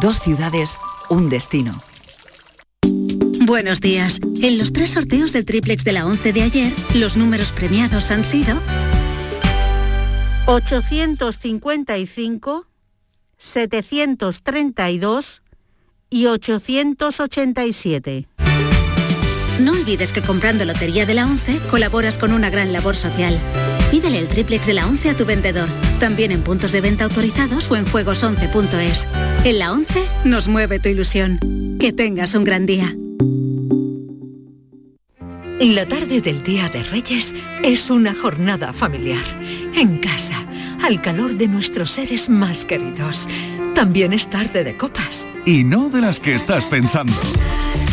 Dos ciudades, un destino. Buenos días. En los tres sorteos del triplex de la 11 de ayer, los números premiados han sido 855, 732 y 887. No olvides que comprando Lotería de la 11 colaboras con una gran labor social. Pídele el triplex de la 11 a tu vendedor, también en puntos de venta autorizados o en juegos11.es. En la 11 nos mueve tu ilusión. Que tengas un gran día. La tarde del Día de Reyes es una jornada familiar, en casa, al calor de nuestros seres más queridos. También es tarde de copas, y no de las que estás pensando.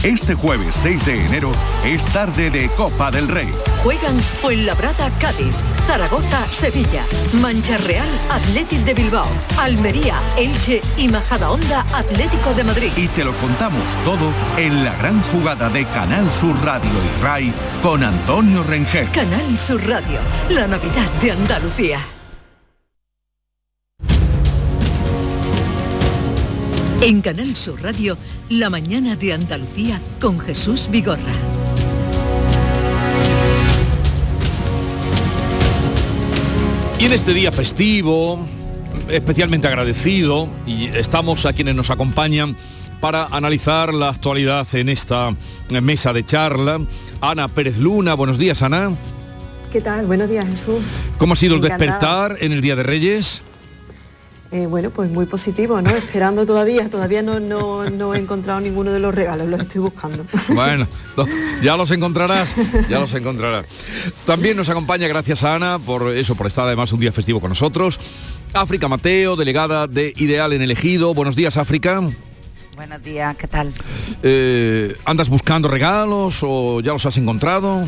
Este jueves 6 de enero es tarde de Copa del Rey. Juegan Fuenlabrada Cádiz, Zaragoza Sevilla, Mancha Real Athletic de Bilbao, Almería Elche y Majadahonda Atlético de Madrid. Y te lo contamos todo en la gran jugada de Canal Sur Radio y RAI con Antonio Rengel. Canal Sur Radio, la Navidad de Andalucía. En Canal Sur Radio, la mañana de Andalucía con Jesús Vigorra. Y en este día festivo, especialmente agradecido, y estamos a quienes nos acompañan para analizar la actualidad en esta mesa de charla. Ana Pérez Luna, buenos días Ana. ¿Qué tal? Buenos días Jesús. ¿Cómo ha sido el despertar en el Día de Reyes? Eh, bueno, pues muy positivo, ¿no? Esperando todavía, todavía no, no, no he encontrado ninguno de los regalos, los estoy buscando. Bueno, ya los encontrarás, ya los encontrarás. También nos acompaña, gracias a Ana, por eso, por estar además un día festivo con nosotros. África Mateo, delegada de Ideal en el Ejido. Buenos días, África. Buenos días, ¿qué tal? Eh, ¿Andas buscando regalos o ya los has encontrado?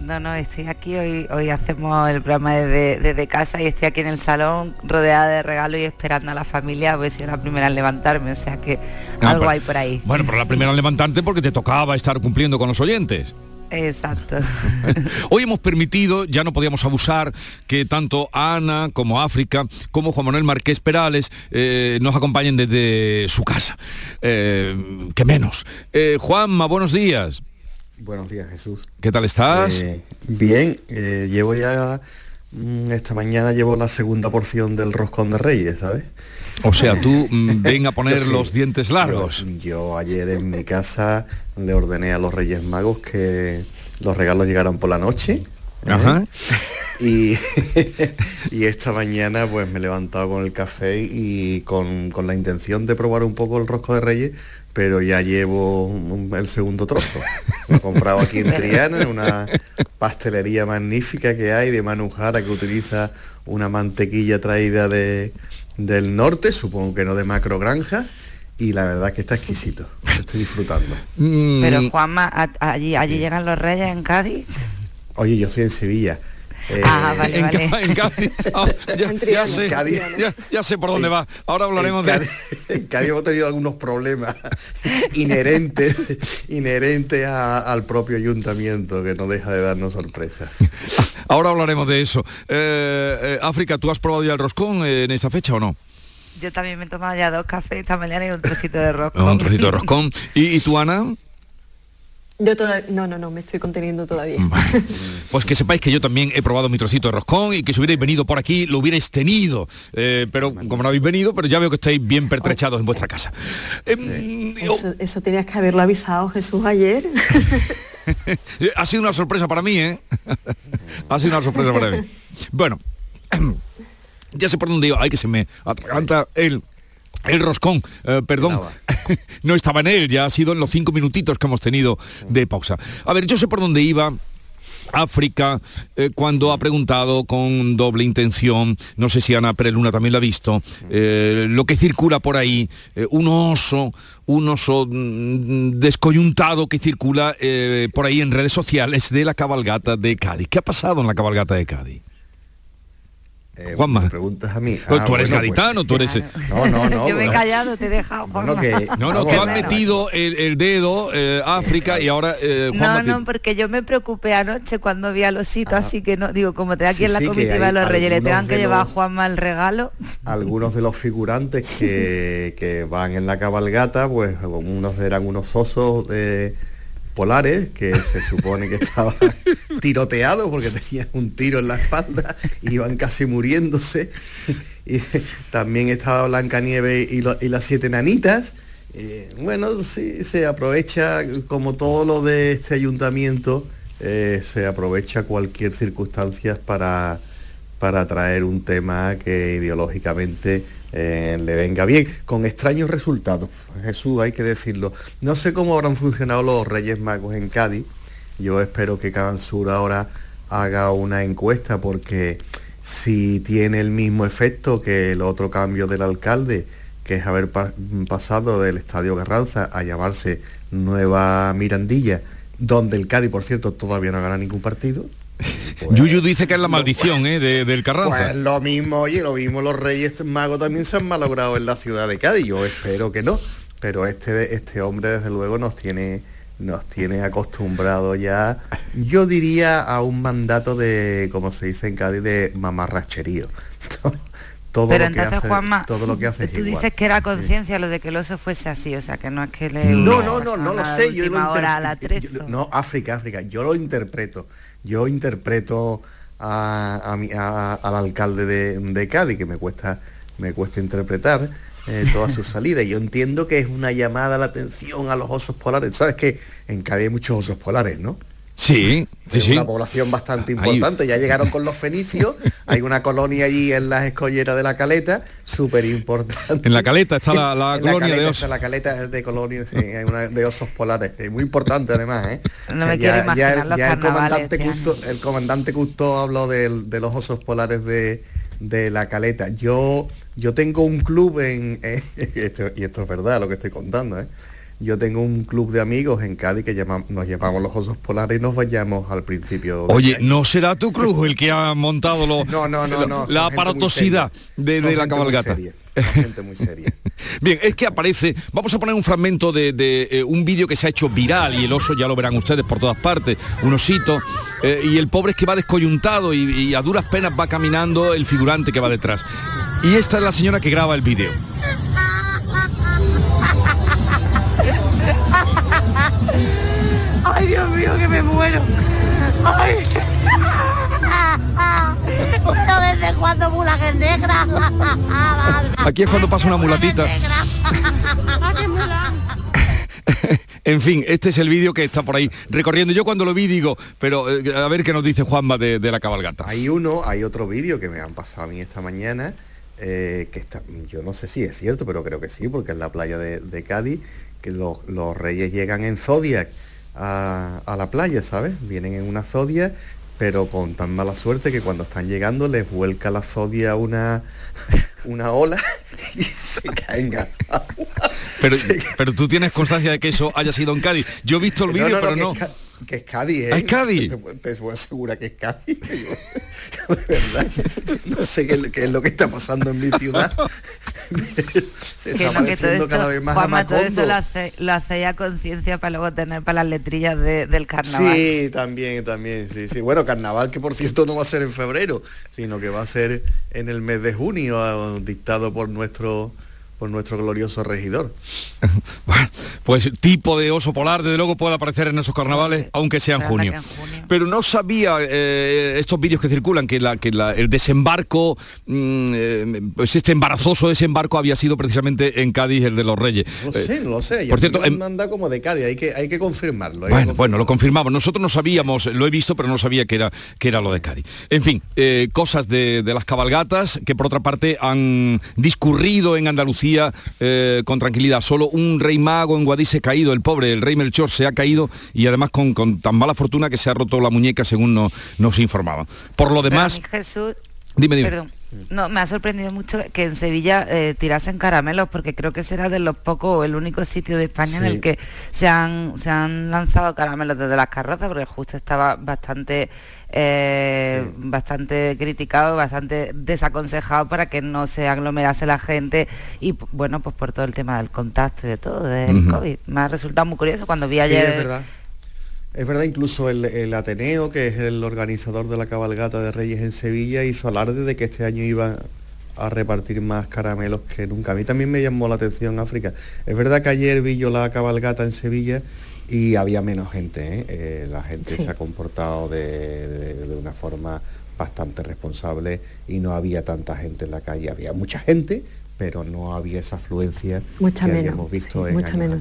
No, no, estoy aquí, hoy, hoy hacemos el programa desde, desde casa y estoy aquí en el salón rodeada de regalos y esperando a la familia a ver si es la primera en levantarme, o sea que Ah, algo pero- hay por ahí. Bueno, pero la primera en levantarte porque te tocaba estar cumpliendo con los oyentes. Exacto. Hoy hemos permitido, ya no podíamos abusar, que tanto Ana como África, como Juan Manuel Marqués Perales eh, nos acompañen desde su casa. Eh, que menos. Eh, Juanma, buenos días. Buenos días, Jesús. ¿Qué tal estás? Eh, bien, eh, llevo ya, mm, esta mañana llevo la segunda porción del roscón de Reyes, ¿sabes? O sea, tú mm, ven a poner sí. los dientes largos. Yo, yo ayer en mi casa le ordené a los Reyes Magos que los regalos llegaran por la noche. ¿eh? Ajá. Y, y esta mañana pues me he levantado con el café y con, con la intención de probar un poco el rosco de Reyes, pero ya llevo un- el segundo trozo. Lo he comprado aquí en Triana, en una pastelería magnífica que hay de Manu Jara que utiliza una mantequilla traída de, del norte, supongo que no de macro granjas, y la verdad que está exquisito. Lo estoy disfrutando. Mm. Pero Juanma, a- allí, allí llegan los reyes en Cádiz. Oye, yo soy en Sevilla. Eh, Ah, vale, En vale. Ca- en Cádiz. Ah, ya, ya sé, Cádiz. ya, ya sé por dónde va. Ahora hablaremos en de... En Cádiz hemos tenido algunos problemas inherentes, inherentes a- al propio ayuntamiento que no deja de darnos sorpresas. Ahora hablaremos de eso. Eh, eh, África, ¿tú has probado ya el roscón eh, en esta fecha o no? Yo también me he tomado ya dos cafés esta mañana y un trocito de rosco. Un trocito de roscón. ¿Y, y tú, Ana? Yo todavía, no, no, no, me estoy conteniendo todavía. Pues que sepáis que yo también he probado mi trocito de roscón y que si hubierais venido por aquí lo hubierais tenido. Eh, pero como no habéis venido, pero ya veo que estáis bien pertrechados en vuestra casa. Em, Eso, eso tenías que haberlo avisado Jesús ayer. Ha sido una sorpresa para mí, ¿eh? ha sido una sorpresa para mí. Bueno, ya sé por dónde iba. Ay, que se me atraganta el... El roscón, eh, perdón, no estaba en él, ya ha sido en los cinco minutitos que hemos tenido de pausa. A ver, yo sé por dónde iba, África, eh, cuando ha preguntado con doble intención, no sé si Ana Pereluna también lo ha visto, eh, lo que circula por ahí, eh, un oso, un oso mm, descoyuntado que circula por ahí en redes sociales de la cabalgata de Cádiz. ¿Qué ha pasado en la cabalgata de Cádiz? Juanma. Me preguntas a mí. Pues Ah, tú eres bueno, pues- gaditano, tú eres... No, no, no. Yo me he callado, te he dejado, Juanma. Bueno, que- No, no, tú has metido el, el dedo, eh, África, y ahora eh, No, Juanma te- no, porque yo me preocupé anoche cuando vi al osito, así que no, digo, como te da aquí Sí, en la sí, comitiva de los reyes, le tengan que de llevar a Juanma el regalo. algunos de los figurantes que, que van en la cabalgata, pues unos eran unos osos eh, polares que se supone que estaban tiroteados porque tenían un tiro en la espalda, iban casi muriéndose. Y también estaba Blancanieves y, lo- y las siete nanitas. Eh, bueno, sí, se aprovecha, como todo lo de este ayuntamiento, eh, se aprovecha cualquier circunstancia para, para traer un tema que ideológicamente eh, le venga bien, con extraños resultados. Jesús, hay que decirlo. No sé cómo habrán funcionado los Reyes Magos en Cádiz. Yo espero que Sur ahora haga una encuesta porque si tiene el mismo efecto que el otro cambio del alcalde, que es haber pa- pasado del Estadio Garranza a llamarse Nueva Mirandilla, donde el Cádiz, por cierto, todavía no gana ningún partido. Yuyu dice que es la maldición ¿eh? de- del Carranza. Pues lo mismo, oye, lo mismo los Reyes Magos también se han malogrado en la ciudad de Cádiz. Yo espero que no. Pero este, este hombre, desde luego, nos tiene, nos tiene acostumbrado ya, yo diría, a un mandato de, como se dice en Cádiz, de mamarracherío. Todo Pero lo que entonces, hace, Juanma, todo lo que hace es tú igual. dices que era conciencia lo de que el oso fuese así, o sea, que no es que le... No, no, no, no lo sé. Yo lo última hora a inter- la yo- 13. yo- no, África, África. Yo lo interpreto. Yo interpreto a, a mi- a- al alcalde de, de Cádiz, que me cuesta, me cuesta interpretar eh, todas sus salidas. Yo entiendo que es una llamada a la atención a los osos polares. Sabes que en Cádiz hay muchos osos polares, ¿no? Sí, sí, es sí. una población bastante Ahí. importante. Ya llegaron con los fenicios. Hay una colonia allí en las escolleras de la caleta, súper importante. En la caleta está la, la colonia caleta de osos. la caleta de colonia, sí, hay una de osos polares, eh, muy importante además, ¿eh? No me ya, quiero ya imaginar el, los ya el comandante Custo, el comandante Custo habló de los osos polares de, de la caleta. Yo, yo tengo un club en eh, y, esto, y esto es verdad lo que estoy contando, ¿eh? Yo tengo un club de amigos en Cádiz que llama- nos llamamos los osos polares y nos vayamos al principio. de Oye. ¿no será tu club el que ha montado lo- No, no, no, lo- no, son la aparatosidad de, la cabalgata? gente muy seria. Bien, es que aparece, vamos a poner un fragmento de, de, eh, un vídeo que se ha hecho viral y el oso ya lo verán ustedes por todas partes, un osito, eh, y el pobre es que va descoyuntado y, y a duras penas va caminando el figurante que va detrás. Y esta es la señora que graba el vídeo. Que me muero. Ay. Pero desde cuándo mulaje negra. Aquí es cuando pasa una mulatita. Mula. En fin, este es el vídeo que está por ahí recorriendo. Yo cuando lo vi digo, pero eh, a ver qué nos dice Juanma de, de la cabalgata. Hay uno, hay otro vídeo que me han pasado a mí esta mañana, eh, que está, yo no sé si es cierto, pero creo que sí, porque es la playa de, de Cádiz, que los, los reyes llegan en Zodiac a, a la playa, ¿sabes? Vienen en una Zodiac, pero con tan mala suerte que cuando están llegando les vuelca la Zodiac una, una ola y se caen al agua. Pero, pero tú tienes constancia de que eso haya sido en Cádiz. Yo he visto el vídeo, pero no. Que es, Ca- que es Cádiz, ¿eh? Ah, ¿es Cádiz? Te, te puedo asegurar que es Cádiz. Yo, de verdad, no sé qué, es- qué es lo que está pasando en mi ciudad. Se Que está no, que todo pareciendo esto, cada vez más a Juanma, todo Macondo. esto lo hace, lo hace a conciencia para luego tener para las letrillas de- del carnaval. Sí, también, también, sí, sí. Bueno, carnaval que por cierto no va a ser en febrero, sino que va a ser en el mes de junio, ah, dictado por nuestro por nuestro glorioso regidor. Pues tipo de oso polar, desde luego puede aparecer en esos carnavales, aunque sea en junio. en. Pero no sabía eh, estos vídeos que circulan que, la, que la- el desembarco, mm, eh, pues este embarazoso desembarco había sido precisamente en Cádiz, el de los Reyes. No lo Eh, sé, no lo sé. por cierto, em- manda como de Cádiz, hay que, hay que confirmarlo. hay que Bueno, bueno, lo confirmamos. Nosotros no sabíamos, lo he visto, pero no sabía que era, que era lo de Cádiz. En fin, eh, cosas de, de las cabalgatas que por otra parte han discurrido en Andalucía eh, con tranquilidad. Solo un rey mago en Guadix se ha caído, el pobre, el rey Melchor se ha caído y además con, con tan mala fortuna que se ha roto la muñeca según nos, nos informaban. Por lo demás, Jesús, dime, dime. Perdón. No, me ha sorprendido mucho que en Sevilla eh, tirasen caramelos, porque creo que será de los pocos o el único sitio de España en el que se han, se han lanzado caramelos desde las carrozas, porque justo estaba bastante eh, bastante criticado, bastante desaconsejado para que no se aglomerase la gente y bueno, pues por todo el tema del contacto y de todo, del. COVID. Me ha resultado muy curioso cuando vi Sí, ayer... es verdad. Es verdad, incluso el, el Ateneo, que es el organizador de la cabalgata de Reyes en Sevilla, hizo alarde de que este año iba a repartir más caramelos que nunca. A mí también me llamó la atención África. Es verdad que ayer vi yo la cabalgata en Sevilla y había menos gente. ¿eh? Eh, la gente Sí. se ha comportado de, de- de una forma bastante responsable y no había tanta gente en la calle. Había mucha gente, pero no había esa afluencia Mucha que menos, habíamos visto sí, en mucha menos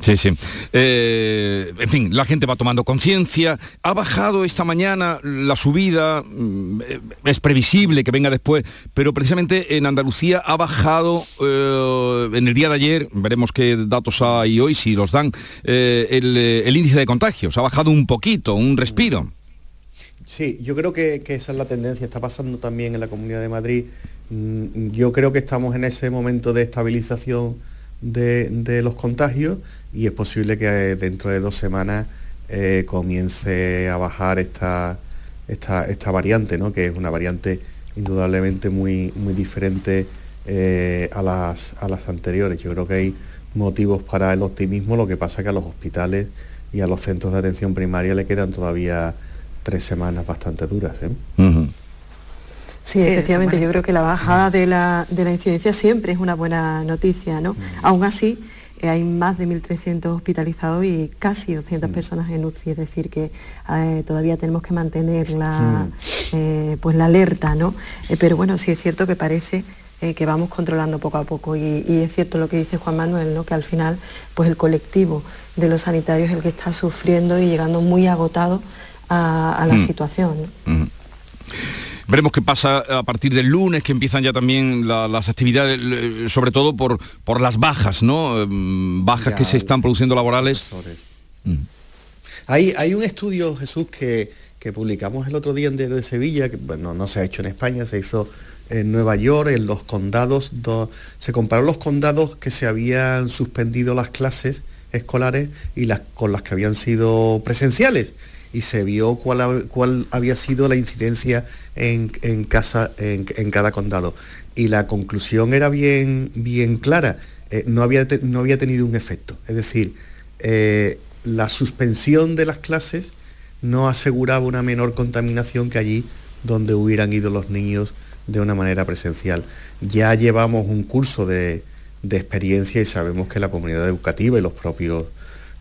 Sí, sí, sí. Eh, en fin, la gente va tomando conciencia. Ha bajado esta mañana la subida, mm, es previsible que venga después, pero precisamente en Andalucía ha bajado eh, en el día de ayer, veremos qué datos hay hoy, si los dan, eh, el, el índice de contagios. Ha bajado un poquito, un respiro. Sí, yo creo que, que esa es la tendencia, está pasando también en la Comunidad de Madrid. Mm, Yo creo que estamos en ese momento de estabilización de, los contagios y es posible que eh, dentro de dos semanas eh, comience a bajar esta, esta, variante, ¿no? que es una variante indudablemente muy, muy diferente eh, a, las, a las anteriores. Yo creo que hay motivos para el optimismo, lo que pasa que a los hospitales y a los centros de atención primaria le quedan todavía tres semanas bastante duras. Sí, efectivamente, yo creo que la bajada de la, de la incidencia siempre es una buena noticia, ¿no? Aún así, eh, hay más de 1.300 hospitalizados y casi 200 personas en UCI, es decir, que eh, todavía tenemos que mantener la, eh, pues la alerta, ¿no? Eh, pero bueno, sí es cierto que parece que vamos controlando poco a poco y, y es cierto lo que dice Juan Manuel, ¿no? que al final pues el colectivo de los sanitarios es el que está sufriendo y llegando muy agotado a, a la Mm. situación. ¿no? Veremos qué pasa a partir del lunes, que empiezan ya también la- las actividades, eh, sobre todo por, por las bajas, ¿no? Em, Bajas Ya, que se están produciendo laborales. Hay, hay un estudio, Jesús, que, que publicamos el otro día en Diario de Sevilla, que bueno, no se ha hecho en España, se hizo en Nueva York, en los condados, do- se compararon los condados que se habían suspendido las clases escolares y las con las que habían sido presenciales y se vio cuál, cuál había sido la incidencia en, en casa en, en cada condado. Y la conclusión era bien bien clara. Eh, no había no había tenido un efecto. Es decir eh, la suspensión de las clases no aseguraba una menor contaminación que allí donde hubieran ido los niños de una manera presencial. Ya llevamos un curso de, de experiencia y sabemos que la comunidad educativa y los propios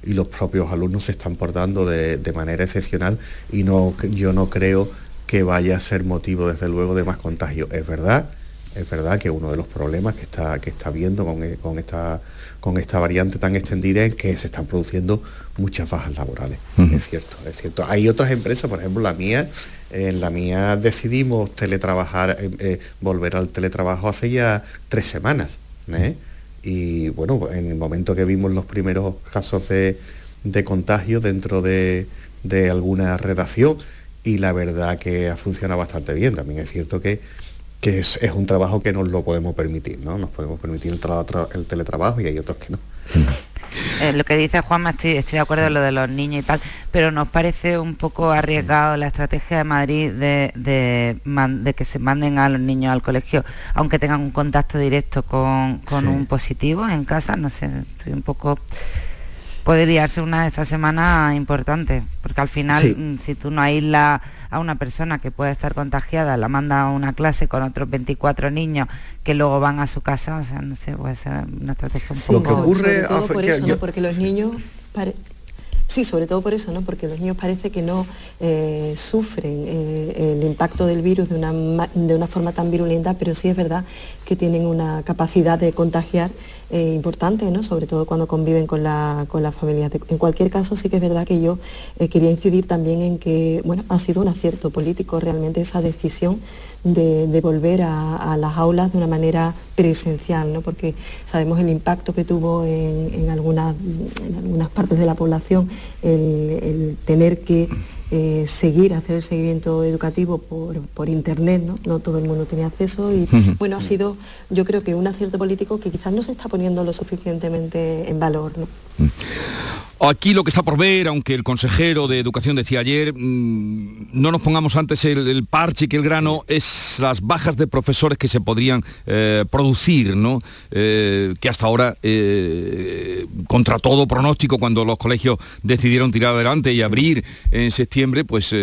y los propios alumnos se están portando de, de manera excepcional y no yo no creo que vaya a ser motivo desde luego de más contagio. Es verdad, es verdad que uno de los problemas que está que está viendo con, e- con esta con esta variante tan extendida es que se están produciendo muchas bajas laborales. Es cierto, es cierto. Hay otras empresas, por ejemplo la mía, en la mía decidimos teletrabajar, eh, eh, volver al teletrabajo hace ya tres semanas. ¿eh? Y bueno, en el momento que vimos los primeros casos de, de contagio dentro de, de alguna redacción, y la verdad que ha funcionado bastante bien. También es cierto que, que es, es un trabajo que nos lo podemos permitir, ¿no? Nos podemos permitir el, tra- el teletrabajo y hay otros que no. Eh, lo que dice Juanma, estoy, estoy de acuerdo en lo de los niños y tal, pero nos parece un poco arriesgado la estrategia de Madrid de, de, man- de que se manden a los niños al colegio, aunque tengan un contacto directo con, con Sí. un positivo en casa, no sé, estoy un poco... Puede liarse una de estas semanas importante, porque al final, Sí. mm, si tú no aíslas a una persona que puede estar contagiada, la manda a una clase con otros 24 niños que luego van a su casa, o sea, no sé, puede ser una estrategia un Sí, poco... so- sobre todo por que eso, ¿no? yo- porque los niños pare- sí sobre todo por eso no porque los niños parece que no eh, sufren eh, el impacto del virus de una de una forma tan virulenta pero sí es verdad que tienen una capacidad de contagiar eh, importante no sobre todo cuando conviven con la con las familias en cualquier caso sí que es verdad que yo eh, quería incidir también en que bueno ha sido un acierto político realmente esa decisión de, de volver a, a las aulas de una manera presencial, ¿no? porque sabemos el impacto que tuvo en, en algunas, en algunas partes de la población el, el tener que eh, seguir, hacer el seguimiento educativo por, por internet, ¿no? no todo el mundo tenía acceso y bueno, ha sido yo creo que un acierto político que quizás no se está poniendo lo suficientemente en valor. ¿no? Aquí lo que está por ver, aunque el consejero de Educación decía ayer, mm, no nos pongamos antes el, el parche que el grano, es las bajas de profesores que se podrían eh, producir, ¿no? Eh, que hasta ahora, eh, contra todo pronóstico, cuando los colegios decidieron tirar adelante y abrir en septiembre, pues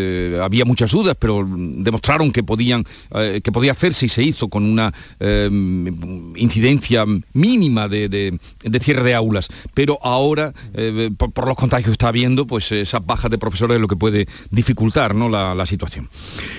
había muchas dudas, pero demostraron que podían, que podía hacerse y se hizo con una incidencia mínima de, de- de cierre de aulas. Pero ahora, por, por los contagios está habiendo, pues esas bajas de profesores es lo que puede dificultar ¿no? la, la situación.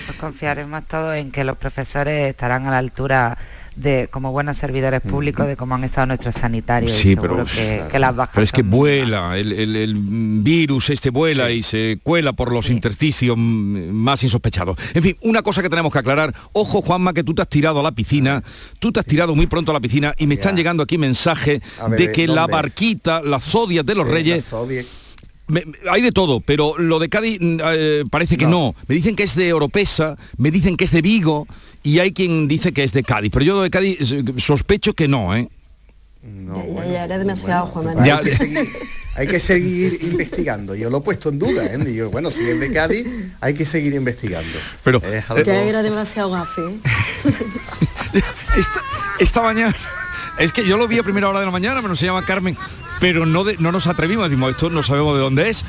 Pues confiaremos todos en que los profesores estarán a la altura de como buenos servidores públicos de cómo han estado nuestros sanitarios y Sí, seguro pero- que, que las bajas Pero es que vuela, el, el- el virus este vuela y se cuela por los intersticios más insospechados. En fin, una cosa que tenemos que aclarar, ojo Juanma, que tú te has tirado a la piscina, tú te has tirado muy pronto a la piscina y me están llegando aquí mensajes ver, de ¿de que la barquita, las zodias de los Sí, reyes, me- hay de todo, pero lo de Cádiz mm, eh, parece que no. Me dicen que es de Oropesa, me dicen que es de Vigo y hay quien dice que es de Cádiz. Pero yo lo de Cádiz eh, sospecho que no, ¿eh? ya, ya era demasiado, Juan Manuel. Hay que, seguir, hay que seguir investigando. Yo lo he puesto en duda, ¿eh? Digo, bueno, si es de Cádiz, hay que seguir investigando. Pero algo- Ya era demasiado gafe. ¿eh? esta, esta mañana, es que yo lo vi a primera hora de la mañana, pero se llama Carmen, pero no, de- no nos atrevimos, decimos, esto no sabemos de dónde es,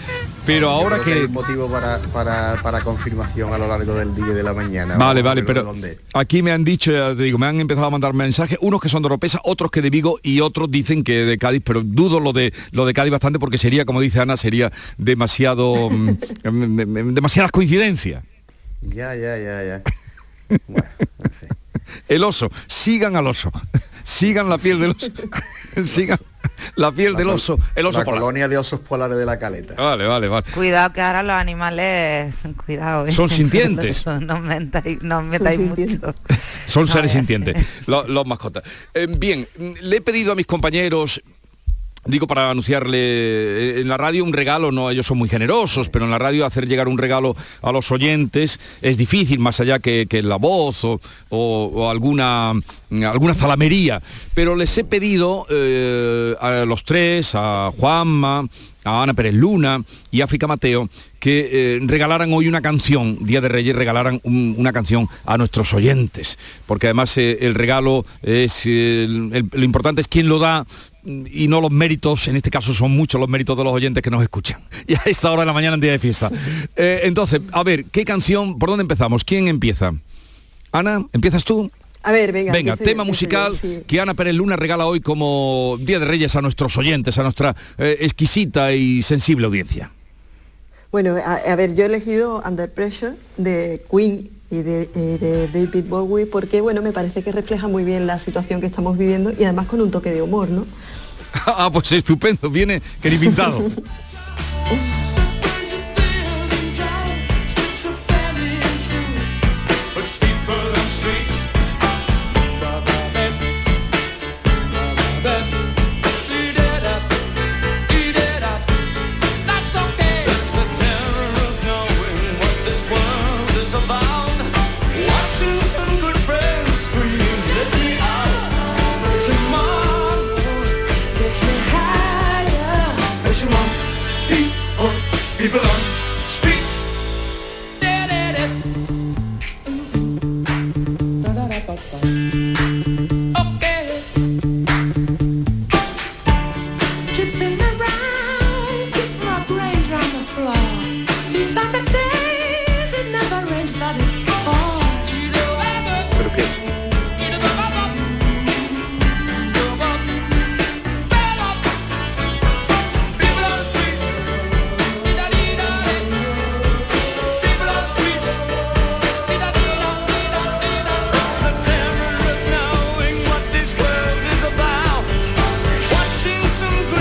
pero ahora creo que... hay motivo para, para, para confirmación a lo largo del día y de la mañana. Vale, vale, pero dónde. aquí me han dicho, ya te digo, me han empezado a mandar mensajes, unos que son de Oropesa, otros que de Vigo y otros dicen que de Cádiz, pero dudo lo de lo de Cádiz bastante porque sería, como dice Ana, sería demasiado mm, mm, mm, demasiadas coincidencias. Ya, ya, ya, ya. El oso, sigan al oso, sigan la piel del oso, sigan la piel del oso, el oso La polar. colonia de osos polares de la caleta. Vale, vale, vale. Cuidado que ahora los animales, cuidado. ¿eh? Son sintientes. no os metáis, no metáis mucho. Son seres sintientes, lo- los mascotas. Eh, bien, le he pedido a mis compañeros, digo para anunciarle eh, en la radio un regalo, no, ellos son muy generosos, pero en la radio hacer llegar un regalo a los oyentes es difícil, más allá que, que la voz o, o- alguna, alguna zalamería. Pero les he pedido eh, a los tres, a Juanma, a Ana Pérez Luna y África Mateo que eh, regalaran hoy una canción, Día de Reyes, regalaran un- una canción a nuestros oyentes, porque además el regalo es, lo importante es quién lo da y no los méritos, en este caso son muchos los méritos de los oyentes que nos escuchan. Y a esta hora de la mañana en día de fiesta. Eh, entonces, a ver, ¿qué canción, por dónde empezamos? ¿Quién empieza? Ana, ¿empiezas tú? A ver, venga. Venga, empiezo tema musical sí. que Ana Pérez Luna regala hoy como Día de Reyes a nuestros oyentes, a nuestra eh, exquisita y sensible audiencia. Bueno, a, a ver, yo he elegido Under Pressure de Queen y de, y de David Bowie porque, bueno, me parece que refleja muy bien la situación que estamos viviendo y además con un toque de humor, ¿no? ah, pues estupendo, viene que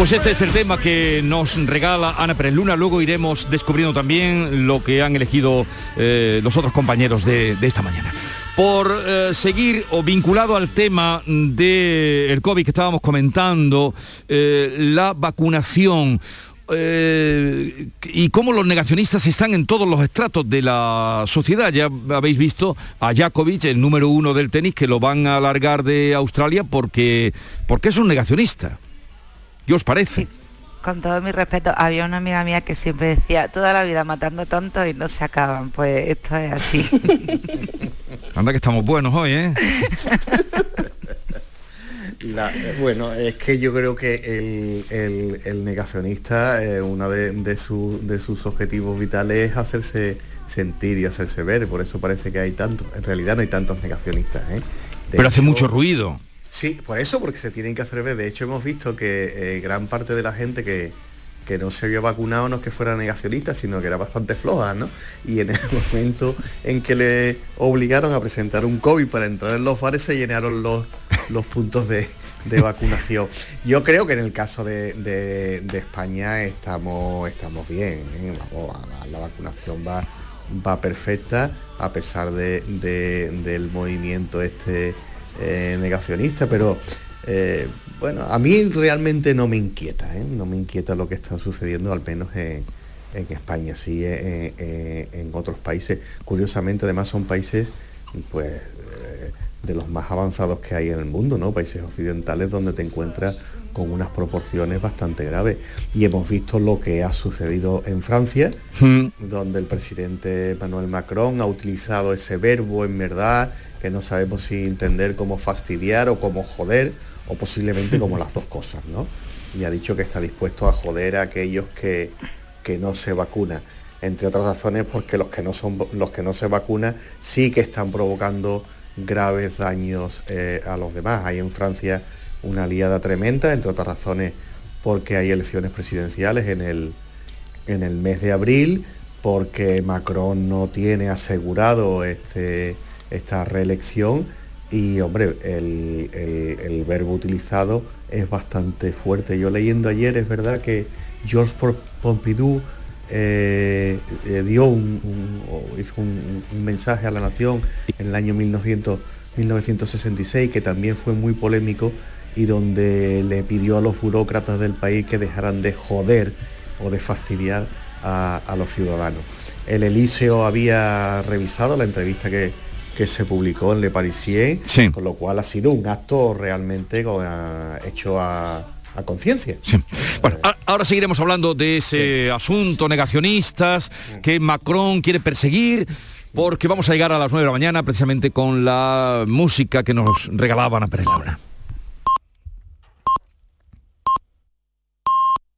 Pues este es el tema que nos regala Ana Pérez Luna. Luego iremos descubriendo también lo que han elegido eh, los otros compañeros de, de esta mañana. Por eh, seguir o vinculado al tema del COVID que estábamos comentando, eh, la vacunación. y cómo los negacionistas están en todos los estratos de la sociedad. Ya habéis visto a Djokovic, el número uno del tenis, que lo van a alargar de Australia porque, porque es un negacionista. ¿Qué os parece? Con todo mi respeto, había una amiga mía que siempre decía, toda la vida matando tontos y no se acaban. Pues esto es así. Anda que estamos buenos hoy, ¿eh? La- bueno, es que yo creo que el, el- el negacionista, eh, uno de, de su- de sus objetivos vitales es hacerse sentir y hacerse ver, por eso parece que hay tantos, en realidad no hay tantos negacionistas. ¿eh? Pero hace mucho ruido. Sí, por eso, porque se tienen que hacer ver. De hecho, hemos visto que eh, gran parte de la gente que, que no se vio vacunado no es que fuera negacionista, sino que era bastante floja, ¿no? Y en el momento en que le obligaron a presentar un COVID para entrar en los bares, se llenaron los, los puntos de, de vacunación. Yo creo que en el caso de, de- España estamos, estamos bien, ¿eh? Vamos, la, la vacunación va, va perfecta, a pesar de- del movimiento este eh, negacionista, pero Eh, bueno, a mí realmente no me inquieta, ¿eh? no me inquieta lo que está sucediendo, al menos en, en España, sí, en, otros países. Curiosamente, además, son países, pues, de los más avanzados que hay en el mundo, ¿no? Países occidentales donde te encuentras con unas proporciones bastante graves. Y hemos visto lo que ha sucedido en Francia, donde el presidente Emmanuel Macron ha utilizado ese verbo en verdad, que no sabemos si entender como fastidiar o como joder, o posiblemente como las dos cosas, ¿no? Y ha dicho que está dispuesto a joder a aquellos que, que no se vacunan. Entre otras razones porque los que no son los que no se vacunan sí que están provocando graves daños eh, a los demás. Hay en Francia una liada tremenda, entre otras razones porque hay elecciones presidenciales en el, en el mes de abril, porque Macron no tiene asegurado este, esta reelección y, hombre, el, el- verbo utilizado es bastante fuerte. Yo leyendo ayer, es verdad que Georges Pompidou eh, eh, dio un, hizo un, un mensaje a la nación en el año 1900 1966 que también fue muy polémico y donde le pidió a los burócratas del país que dejaran de joder o de fastidiar a, a los ciudadanos. El Elíseo había revisado la entrevista que, que se publicó en Le Parisien, con lo cual ha sido un acto realmente con- a- hecho a, a conciencia. Bueno, a- ahora seguiremos hablando de ese asunto negacionistas que Macron quiere perseguir porque vamos a llegar a las 9 de la mañana precisamente con la música que nos regalaban a Pérez Laura.